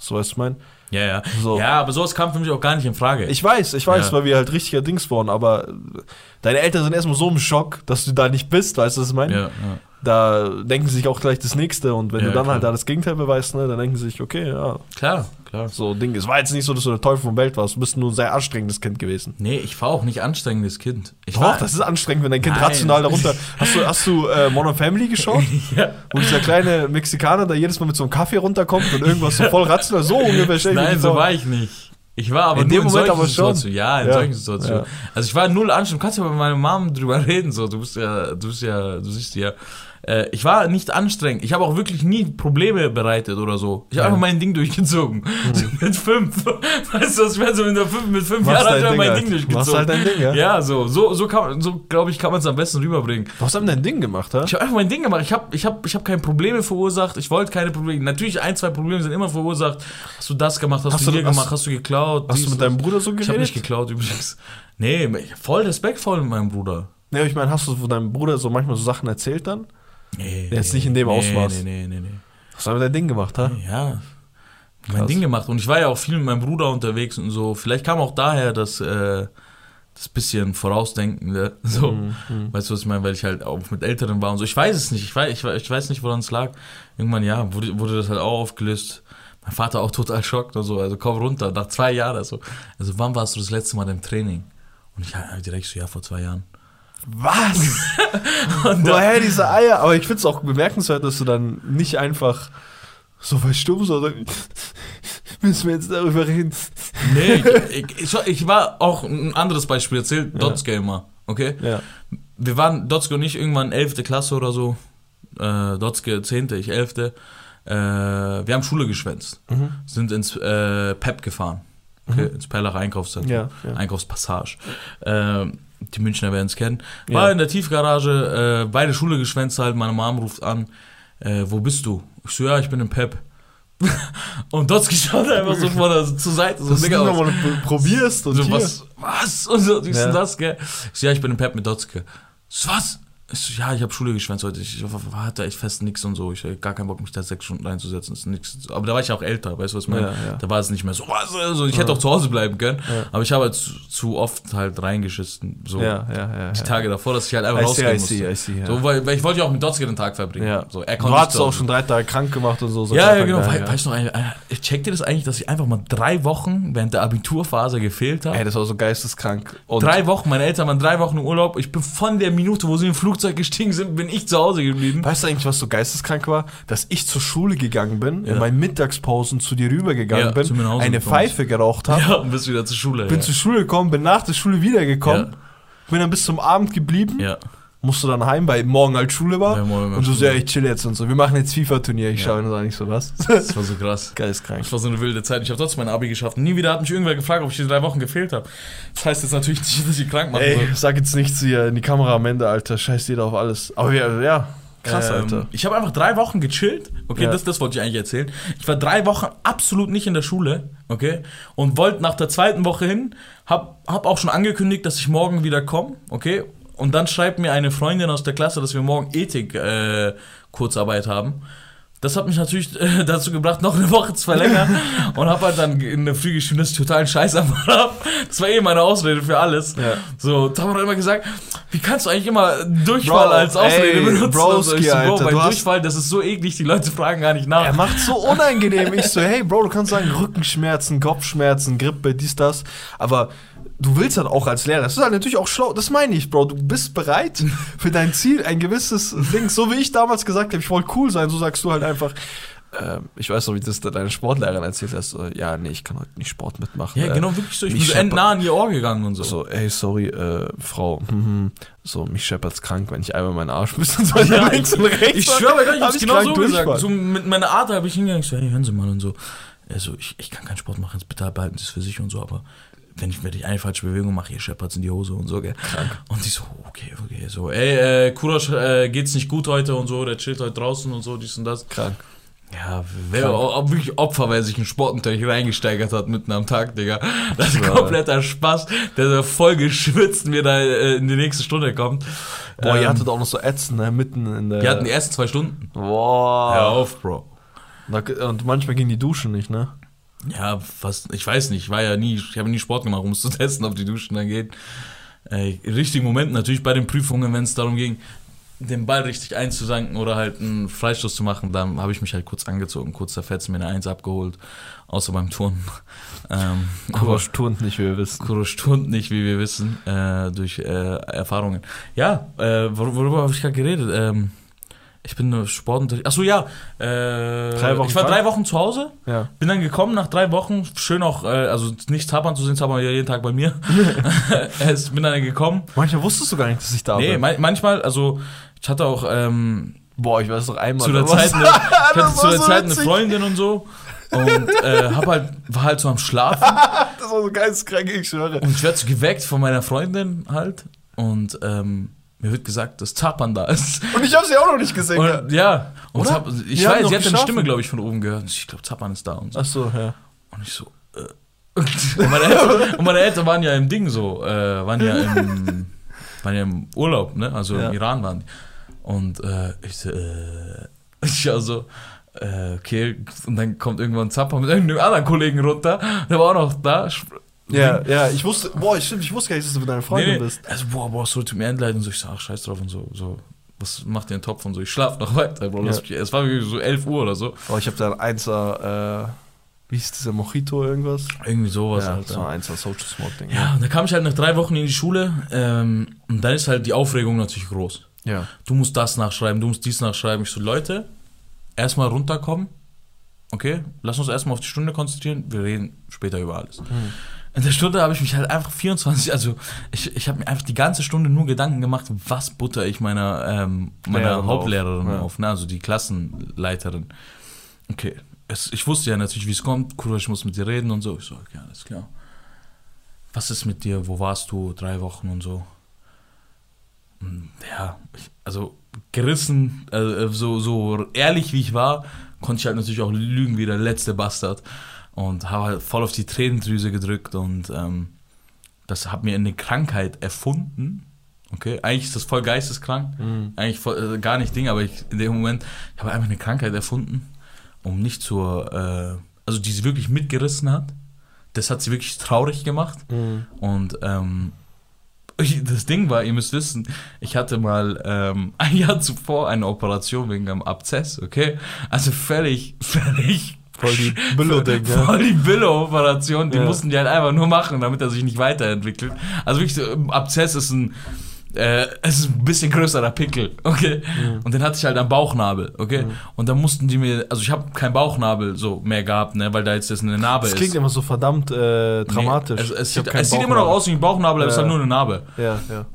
So, weißt du, mein? Ja, ja. So. Ja, aber sowas kam für mich auch gar nicht in Frage. Ich weiß, ich weiß, Ja. weil wir halt richtiger Dings waren, aber deine Eltern sind erstmal so im Schock, dass du da nicht bist, weißt du, was ich meine? ja, ja. Da denken sie sich auch gleich das Nächste und wenn Ja, du dann klar. halt da das Gegenteil beweist, ne, dann denken sie sich, okay, ja, Klar, klar. so Ding. Es war jetzt nicht so, dass du der Teufel von Welt warst, du bist nur ein sehr anstrengendes Kind gewesen. Nee, ich war auch nicht anstrengendes Kind. Ich Doch, war, das ist anstrengend, wenn dein Kind Nein. rational darunter. (laughs) Hast du, hast du äh, Modern Family geschaut? (laughs) ja. Wo dieser kleine Mexikaner da jedes Mal mit so einem Kaffee runterkommt und irgendwas so voll rational, so ungefähr Nein, so war ich nicht. Ich war aber In dem in Moment solchen aber schon. Situationen. Ja, in Ja. solchen Situationen. Ja. Also ich war null anstrengend. Du kannst ja mit meiner Mom drüber reden. So, du bist ja, du bist ja, du siehst ja. Äh, ich war nicht anstrengend. Ich habe auch wirklich nie Probleme bereitet oder so. Ich habe Ja. einfach mein Ding durchgezogen. So (laughs) mit fünf. Weißt du, was ich meine? So der fünf, mit fünf Jahren habe ich mein halt. Ding durchgezogen. Machst halt dein Ding, ja. Ja, so, so, so, kann, so glaube ich, kann man es am besten rüberbringen. Du hast dann dein Ding gemacht, ha? Ich habe einfach mein Ding gemacht. Ich habe ich hab, ich hab keine Probleme verursacht. Ich wollte keine Probleme. Natürlich, ein, zwei Probleme sind immer verursacht. Hast du das gemacht? Hast, Hast du hier hast- gemacht? Hast du geklaut? Hast dies, du mit das? deinem Bruder so Ich habe nicht geredet? geklaut übrigens. Nee, voll respektvoll mit meinem Bruder. Nee, ich meine, hast du von deinem Bruder so manchmal so Sachen erzählt dann? Nee, Jetzt nicht in dem nee, Ausmaß. Nee, nee, nee, nee. Hast du aber dein Ding gemacht, ha? Ja, mein Krass. Ding gemacht. Und ich war ja auch viel mit meinem Bruder unterwegs und so. Vielleicht kam auch daher das, äh, das bisschen Vorausdenkende. (laughs) So, Mhm, weißt du, was ich meine? Weil ich halt auch mit Älteren war und so. Ich weiß es nicht. Ich weiß, ich, ich weiß nicht, woran es lag. Irgendwann, ja, wurde, wurde das halt auch aufgelöst. Mein Vater auch (laughs) total schockt und so. Also komm runter, nach zwei Jahren. Also, also wann warst du das letzte Mal im Training? Und ich halt direkt so, ja, vor zwei Jahren. Was? (laughs) Und Woher diese Eier? Aber ich finde es auch bemerkenswert, dass du dann nicht einfach so verstummt, sondern müssen wir jetzt darüber reden. Nee, (laughs) ich, ich, ich war auch ein anderes Beispiel erzählt, Dots Gamer, okay? Ja. Wir waren, Dotzke und ich, irgendwann 11. Klasse oder so, äh, Dotzke 10., ich 11. Äh, wir haben Schule geschwänzt, Mhm. sind ins äh, PEP gefahren, okay? ins Perlach Einkaufszentrum, Ja, ja. Einkaufspassage. Äh, die Münchner werden es kennen. War Ja. in der Tiefgarage, äh, beide Schule geschwänzt halt, meine Mom ruft an, äh, wo bist du? Ich so, ja, ich bin im PEP. (laughs) und Dotzke schaut einfach so von der, zur Seite, so Dass du Digga, was- nochmal probierst und so, hier. was, was? Und so, wie ist Ja. denn das, gell? Ich so, ja, ich bin im Pep mit Dotzke. So, was? Ich so, ja, ich habe Schule geschwänzt heute. Ich hatte echt fest nix und so. Ich hatte gar keinen Bock, mich da sechs Stunden reinzusetzen. Ist nix. Aber da war ich auch älter, weißt du, was ich meine? Ja, ja. Da war es nicht mehr so, was? Also, ich hätte auch zu Hause bleiben können. Aber ich habe halt zu, zu oft halt reingeschissen. So Ja, ja, ja. die. Tage davor, dass ich halt einfach I see, rausgehen I see, musste. I see, ja. So, weil, weil ich wollte ja auch mit Dotzke den Tag verbringen. So, er Du hattest auch schon drei Tage krank gemacht und so. seit ja, ja, genau. We ja. Weißt du noch, äh, äh, checkt ihr das eigentlich, dass ich einfach mal drei Wochen während der Abiturphase gefehlt habe? Ey, das war so geisteskrank. Und drei Wochen, meine Eltern waren drei Wochen im Urlaub. Ich bin von der Minute, wo sie im Flugzeug gestiegen sind, bin ich zu Hause geblieben. Weißt du eigentlich, was so geisteskrank war? Dass ich zur Schule gegangen bin, Ja. in meinen Mittagspausen zu dir rübergegangen Ja, bin, eine Pfeife geraucht habe, (laughs) Ja, und bist wieder zur Schule. bin ja. zur Schule gekommen, bin nach der Schule wiedergekommen, bin dann bis zum Abend geblieben, ja. Musste dann heim, weil morgen halt Schule war. Ja, morgen und du Schule. so, ja, ich chill jetzt und so. Wir machen jetzt FIFA-Turnier. Ich Ja. schaue und nicht so was. (laughs) Das war so krass. Geisteskrank. Das war so eine wilde Zeit. Ich habe trotzdem mein Abi geschafft. Nie wieder hat mich irgendwer gefragt, ob ich die drei Wochen gefehlt habe. Das heißt jetzt natürlich nicht, dass ich krank machen Ey, soll. sag jetzt nichts hier in die Kamera am Ende, Alter. Scheiß jeder auf alles. Aber ja, ja krass, Ähm, Alter. Ich habe einfach drei Wochen gechillt. Okay, Ja. das, das wollte ich eigentlich erzählen. Ich war drei Wochen absolut nicht in der Schule. Okay. Und wollte nach der zweiten Woche hin. Hab, hab auch schon angekündigt, dass ich morgen wieder komme. Okay. Und dann schreibt mir eine Freundin aus der Klasse, dass wir morgen Ethik äh, Kurzarbeit haben. Das hat mich natürlich äh, (laughs) dazu gebracht, noch eine Woche zu verlängern (laughs) und habe halt dann in der Früh geschrieben, dass ich totalen Scheiß am habe. Das war eh meine Ausrede für alles. Ja. So, Tom hat immer gesagt, wie kannst du eigentlich immer Durchfall Bro, als Ausrede ey, benutzen? Broski, und so. So, Bro, Alter, bei Durchfall, das ist so eklig, die Leute fragen gar nicht nach. Er macht so unangenehm. Ich so, hey Bro, du kannst sagen Rückenschmerzen, Kopfschmerzen, Grippe, dies, das. Aber du willst halt auch als Lehrer. Das ist halt natürlich auch schlau. Das meine ich, Bro. Du bist bereit für dein Ziel, ein gewisses Ding. So wie ich damals gesagt habe, ich wollte cool sein, so sagst du halt einfach. ähm, ich weiß noch, wie das deine Sportlehrerin erzählt hast. So, ja, nee, ich kann heute nicht Sport mitmachen. ja, Äh, genau, wirklich so. Ich bin mich so scheppert- endnah an ihr Ohr gegangen und so. So, ey, sorry, äh, Frau, (laughs) hm, hm, so, mich scheppert's krank, wenn ich einmal meinen Arsch und so Ja, links und rechts. Ich schwöre bei Gott, ich hab hab's genau krank so gesagt. Durchfall. So mit meiner Art habe ich hingegangen, so, hey, hören Sie mal und so. Also, ich, ich kann keinen Sport machen, jetzt bitte behalten Sie es für sich und so, aber wenn ich, wenn ich eine falsche Bewegung mache, ihr scheppert's in die Hose und so, gell. Und die so, okay, okay, so, ey, äh, Kurosch, äh, geht's nicht gut heute und so, der chillt heute draußen und so, dies und das. Krank. Ja, wer Krank. auch wirklich Opfer, wer sich in Sportunterricht reingesteigert hat mitten am Tag, Digga. Das ist kompletter Spaß, der so voll geschwitzt mir da äh, in die nächste Stunde kommt. Boah, ihr Ähm, hattet auch noch so Ätzen, ne, mitten in der. Wir hatten die ersten zwei Stunden. Boah. Hör auf, Bro. Und manchmal ging die Duschen nicht, ne? Ja, fast, ich weiß nicht, ich war ja nie, ich habe nie Sport gemacht, um es zu (laughs) testen, ob die Duschen dann geht. Äh, in richtigen Momenten, natürlich bei den Prüfungen, wenn es darum ging, den Ball richtig einzusanken oder halt einen Freistoß zu machen, dann habe ich mich halt kurz angezogen, kurz zerfetzt, mir eine Eins abgeholt, außer beim Turnen. (laughs) Ähm, Kurosch turnt nicht, wie wir wissen. Kurosch turnt nicht, wie wir wissen, äh, durch äh, Erfahrungen. Ja, äh, wor worüber habe ich gerade geredet? Ähm, ich bin nur Sportunterricht. Achso, ja. Äh, Drei Wochen ich war krank? drei Wochen zu Hause. Ja. Bin dann gekommen nach drei Wochen, schön auch, äh, also nicht Zappern zu sehen, Zappern ja jeden Tag bei mir. (laughs) (laughs) ich bin dann gekommen. Manchmal wusstust du gar nicht, dass ich da Nee, bin. man, manchmal, also ich hatte auch ähm, Boah, ich weiß doch einmal. zu der Zeit, eine, (laughs) ich hatte zu der so Zeit eine. Freundin und so und äh, hab halt, war halt so am Schlafen Das war so geisteskrank, ich schwöre. und ich werde so geweckt von meiner Freundin halt und ähm, mir wird gesagt, dass Zappern da ist. Und ich habe sie auch noch nicht gesehen. Und, ja, und? Zapp, ich haben weiß, sie hat eine. Stimme, glaube ich, von oben gehört. Ich glaube, Zappern ist da und so. Ach so, ja. Und ich so, äh. Und meine, Eltern, (laughs) und meine Eltern waren ja im Ding so, äh, waren ja im, waren ja im Urlaub, ne? Also Ja. im Iran waren die. Und äh, ich so, äh, (laughs) ich ja so, äh, okay, und dann kommt irgendwann Zappa mit irgendeinem anderen Kollegen runter, der war auch noch da. Ja, ja, ich wusste, boah, stimmt, ich wusste gar nicht, dass du mit deiner Freundin Nee, bist. Also, boah, boah, so tut mir leid und so. Ich so, ach, scheiß drauf und so, so, was macht ihr einen Topf und so. Ich schlaf noch weiter, Bro. Ja. es war wirklich so 11 Uhr oder so. Oh, ich habe da ein Einser, äh, wie hieß dieser Mojito irgendwas? Irgendwie sowas ja, halt. das war ein Einser Social Smoke Ding. Ja, und dann kam ich halt nach drei Wochen in die Schule ähm, und dann ist halt die Aufregung natürlich groß. Ja. Du musst das nachschreiben, du musst dies nachschreiben. Ich so, Leute, erstmal runterkommen. Okay, lass uns erstmal auf die Stunde konzentrieren. Wir reden später über alles. In der Stunde habe ich mich halt einfach 24, also ich, ich habe mir einfach die ganze Stunde nur Gedanken gemacht, was butter ich meiner, ähm, meiner Lehrerin Hauptlehrerin auf, auf, ne? also die Klassenleiterin. Okay, es, ich wusste ja natürlich, wie es kommt. Kurva, ich muss mit dir reden und so. Ich so, okay, alles klar. Was ist mit dir? Wo warst du? Drei Wochen und so. Hm, Ja, ich, also gerissen, äh, so, so ehrlich wie ich war, konnte ich halt natürlich auch lügen wie der letzte Bastard. Und habe halt voll auf die Tränendrüse gedrückt und ähm, das hat mir eine Krankheit erfunden. Okay, eigentlich ist das voll geisteskrank. Mhm. Eigentlich voll, äh, gar nicht Ding, aber ich, in dem Moment, ich habe einfach eine Krankheit erfunden, um nicht zur, äh, also die sie wirklich mitgerissen hat. Das hat sie wirklich traurig gemacht. Mhm. Und ähm, (laughs) das Ding war, ihr müsst wissen, ich hatte mal ähm, (laughs) ein Jahr zuvor eine Operation wegen einem Abzess, okay? Also völlig, (laughs) völlig. Voll die (laughs) Billo-Ding, ja. Voll die Billo-Operation, die Ja. mussten die halt einfach nur machen, damit er sich nicht weiterentwickelt. Also wirklich, so, ein Abzess ist ein, äh, es ist ein bisschen größerer Pickel, okay? Mhm. Und den hatte ich halt am Bauchnabel, okay? Und dann mussten die mir, also ich habe keinen Bauchnabel so mehr gehabt, ne, weil da jetzt eine Narbe Das ist. klingt immer so verdammt äh, dramatisch. Nee, es hab sieht, es sieht immer noch aus wie ein Bauchnabel, aber es ist Ja. halt nur eine Narbe. Ja, ja.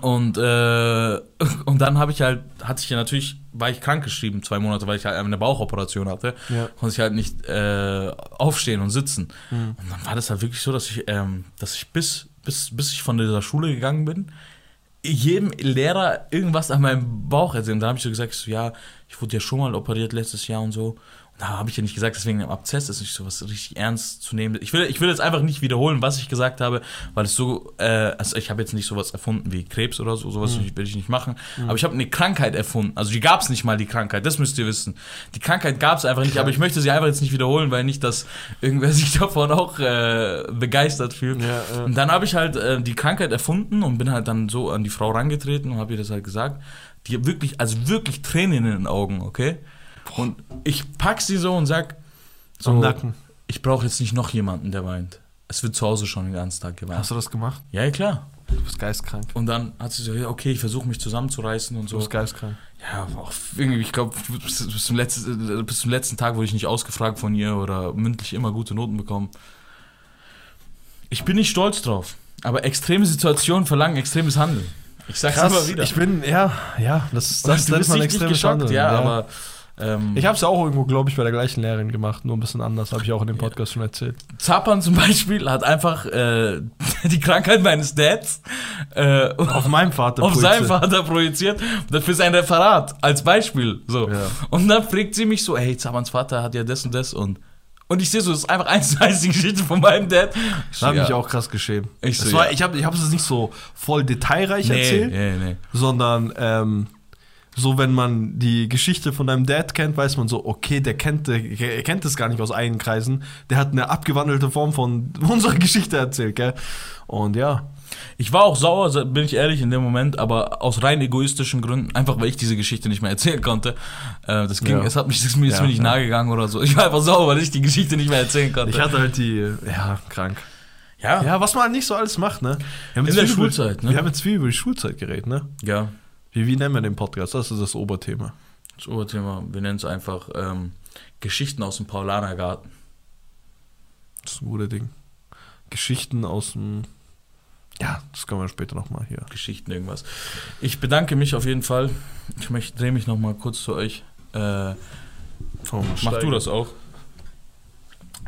Und, äh, (laughs) und dann habe ich halt, hatte ich ja natürlich, war ich krankgeschrieben, zwei Monate, weil ich halt eine Bauchoperation hatte. Ja. Konnte ich halt nicht äh, aufstehen und sitzen. Mhm. Und dann war das halt wirklich so, dass ich, ähm, dass ich bis, bis, bis ich von dieser Schule gegangen bin, jedem Lehrer irgendwas an meinem Bauch erzählt. Und da habe ich so gesagt, ich so, ja, ich wurde ja schon mal operiert letztes Jahr und so. Da habe ich ja nicht gesagt, deswegen im Abzess ist nicht so was richtig ernst zu nehmen. Ich will, ich will jetzt einfach nicht wiederholen, was ich gesagt habe, weil es so, äh, also ich habe jetzt nicht sowas erfunden wie Krebs oder so, sowas will ich nicht machen. Aber ich habe eine Krankheit erfunden. Also die gab es nicht mal, die Krankheit, das müsst ihr wissen. Die Krankheit gab es einfach nicht, aber ich möchte sie einfach jetzt nicht wiederholen, weil nicht, dass irgendwer (laughs) sich davon auch äh, begeistert fühlt. Ja, ja. Und dann habe ich halt äh, die Krankheit erfunden und bin halt dann so an die Frau rangetreten und habe ihr das halt gesagt. Die wirklich, also wirklich Tränen in den Augen, okay? Und ich pack sie so und sag, so, Am Nacken. ich brauche jetzt nicht noch jemanden, der weint. Es wird zu Hause schon den ganzen Tag geweint. Hast du das gemacht? Ja, ja, klar. Du bist geistkrank. Und dann hat sie so, ja, okay, ich versuche mich zusammenzureißen und Du so. bist geistkrank. Ja, auch irgendwie, ich glaube, bis, bis, zum letzten- äh, bis zum letzten Tag wurde ich nicht ausgefragt von ihr oder mündlich immer gute Noten bekommen. Ich bin nicht stolz drauf, aber extreme Situationen verlangen extremes Handeln. Ich sag's immer wieder. Ich bin, ja, ja, das ist das du bist man extremes geschockt, Handeln, ja, aber ähm, Ich habe es ja auch irgendwo, glaube ich, bei der gleichen Lehrerin gemacht, nur ein bisschen anders, habe ich auch in dem Podcast schon erzählt. Zapan zum Beispiel hat einfach äh, (laughs) die Krankheit meines Dads äh, Auf meinem Vater. auf seinen projiziert. Vater projiziert für sein Referat als Beispiel. So. Ja. Und dann fragt sie mich so, hey, Zapans Vater hat ja das und das und und ich sehe so, das ist einfach eins (laughs) zu eins die Geschichte von meinem Dad. Ich Da habe ja. ich auch krass geschämt. Ich so, war, ja. Ich habe es nicht so voll detailreich nee, erzählt, nee, nee. sondern ähm, so, wenn man die Geschichte von deinem Dad kennt, weiß man so, okay, der kennt, der, er kennt das gar nicht aus eigenen Kreisen. Der hat eine abgewandelte Form von (laughs) unserer Geschichte erzählt, gell? Und ja, Ich war auch sauer, bin ich ehrlich, in dem Moment, aber aus rein egoistischen Gründen, einfach weil ich diese Geschichte nicht mehr erzählen konnte. Äh, das ging, Ja. es hat mich, das ist mir, ist Ja, mir nicht ja. nahe gegangen oder so. Ich war einfach sauer, weil ich die Geschichte nicht mehr erzählen konnte. ich hatte halt die, ja, krank. ja. Ja, was man halt nicht so alles macht, ne? Wir haben In der viel über- Schulzeit, ne? Wir haben jetzt viel über die Schulzeit geredet, ne? ja. Wie, wie nennen wir den Podcast? Das ist das Oberthema. Das Oberthema, wir nennen es einfach ähm, Geschichten aus dem Paulanergarten. Das ist ein gutes Ding. Geschichten aus dem. Ja, das können wir später nochmal hier. Geschichten irgendwas. Ich bedanke mich auf jeden Fall. Ich möchte, drehe mich nochmal kurz zu euch. Äh, Oh, mach du das auch.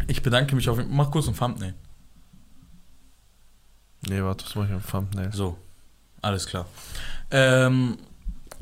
Ich bedanke mich auf jeden Fall. Mach kurz ein Thumbnail. Nee, warte, was mache ich am Thumbnail? So, alles klar. Ähm,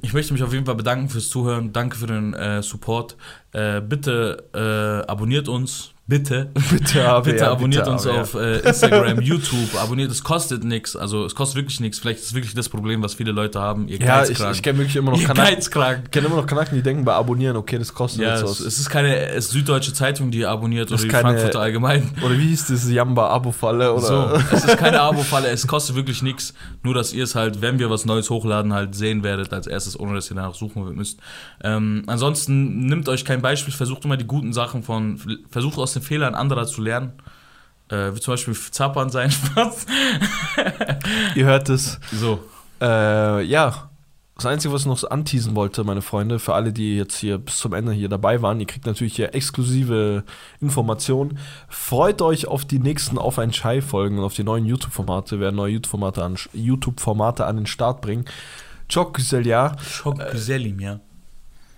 ich möchte mich auf jeden Fall bedanken fürs Zuhören. Danke für den äh, Support. Äh, bitte äh, abonniert uns, bitte, (laughs) Bitte, aber, bitte ja, abonniert bitte, uns ja. auf äh, Instagram, (laughs) YouTube, abonniert, es kostet nichts, also es kostet wirklich nichts. Vielleicht ist es wirklich das Problem, was viele Leute haben, ihr Ja, ich, ich kenne wirklich immer noch Kanaken. Ich kenne immer noch Kanaken, die denken bei Abonnieren, okay, das kostet Ja, jetzt es, was. es ist keine es ist Süddeutsche Zeitung, die abonniert oder die keine- Frankfurter Allgemein. Oder wie hieß das Jamba-Abo-Falle? Oder? So, es ist keine Abo-Falle, es kostet wirklich nichts. Nur, dass ihr es halt, wenn wir was Neues hochladen, halt sehen werdet als erstes, ohne dass ihr danach suchen müsst. Ähm, ansonsten nimmt euch kein Beispiel, versucht immer die guten Sachen von, versucht aus den Fehlern anderer zu lernen. Äh, wie zum Beispiel Zappern sein (laughs) Spaß. Ihr hört es. So. Äh, ja. Das Einzige, was ich noch anteasen wollte, meine Freunde, für alle, die jetzt hier bis zum Ende hier dabei waren, ihr kriegt natürlich hier exklusive Informationen. Freut euch auf die nächsten Auf ein Schei-Folgen und auf die neuen YouTube-Formate. Wir werden neue YouTube-Formate an, YouTube-Formate an den Start bringen. Çok güzel, ja. Schock Gesellim, ja.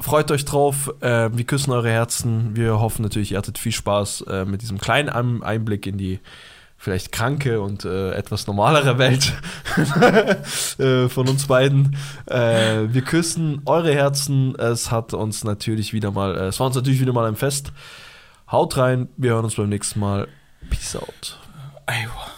Freut euch drauf. Äh, wir küssen eure Herzen. Wir hoffen natürlich, ihr hattet viel Spaß äh, mit diesem kleinen Ein- Einblick in die vielleicht kranke und äh, etwas normalere Welt (laughs) äh, von uns beiden. Äh, wir küssen eure Herzen. Es hat uns natürlich wieder mal, äh, es war uns natürlich wieder mal ein Fest. Haut rein. Wir hören uns beim nächsten Mal. Peace out. Aywa.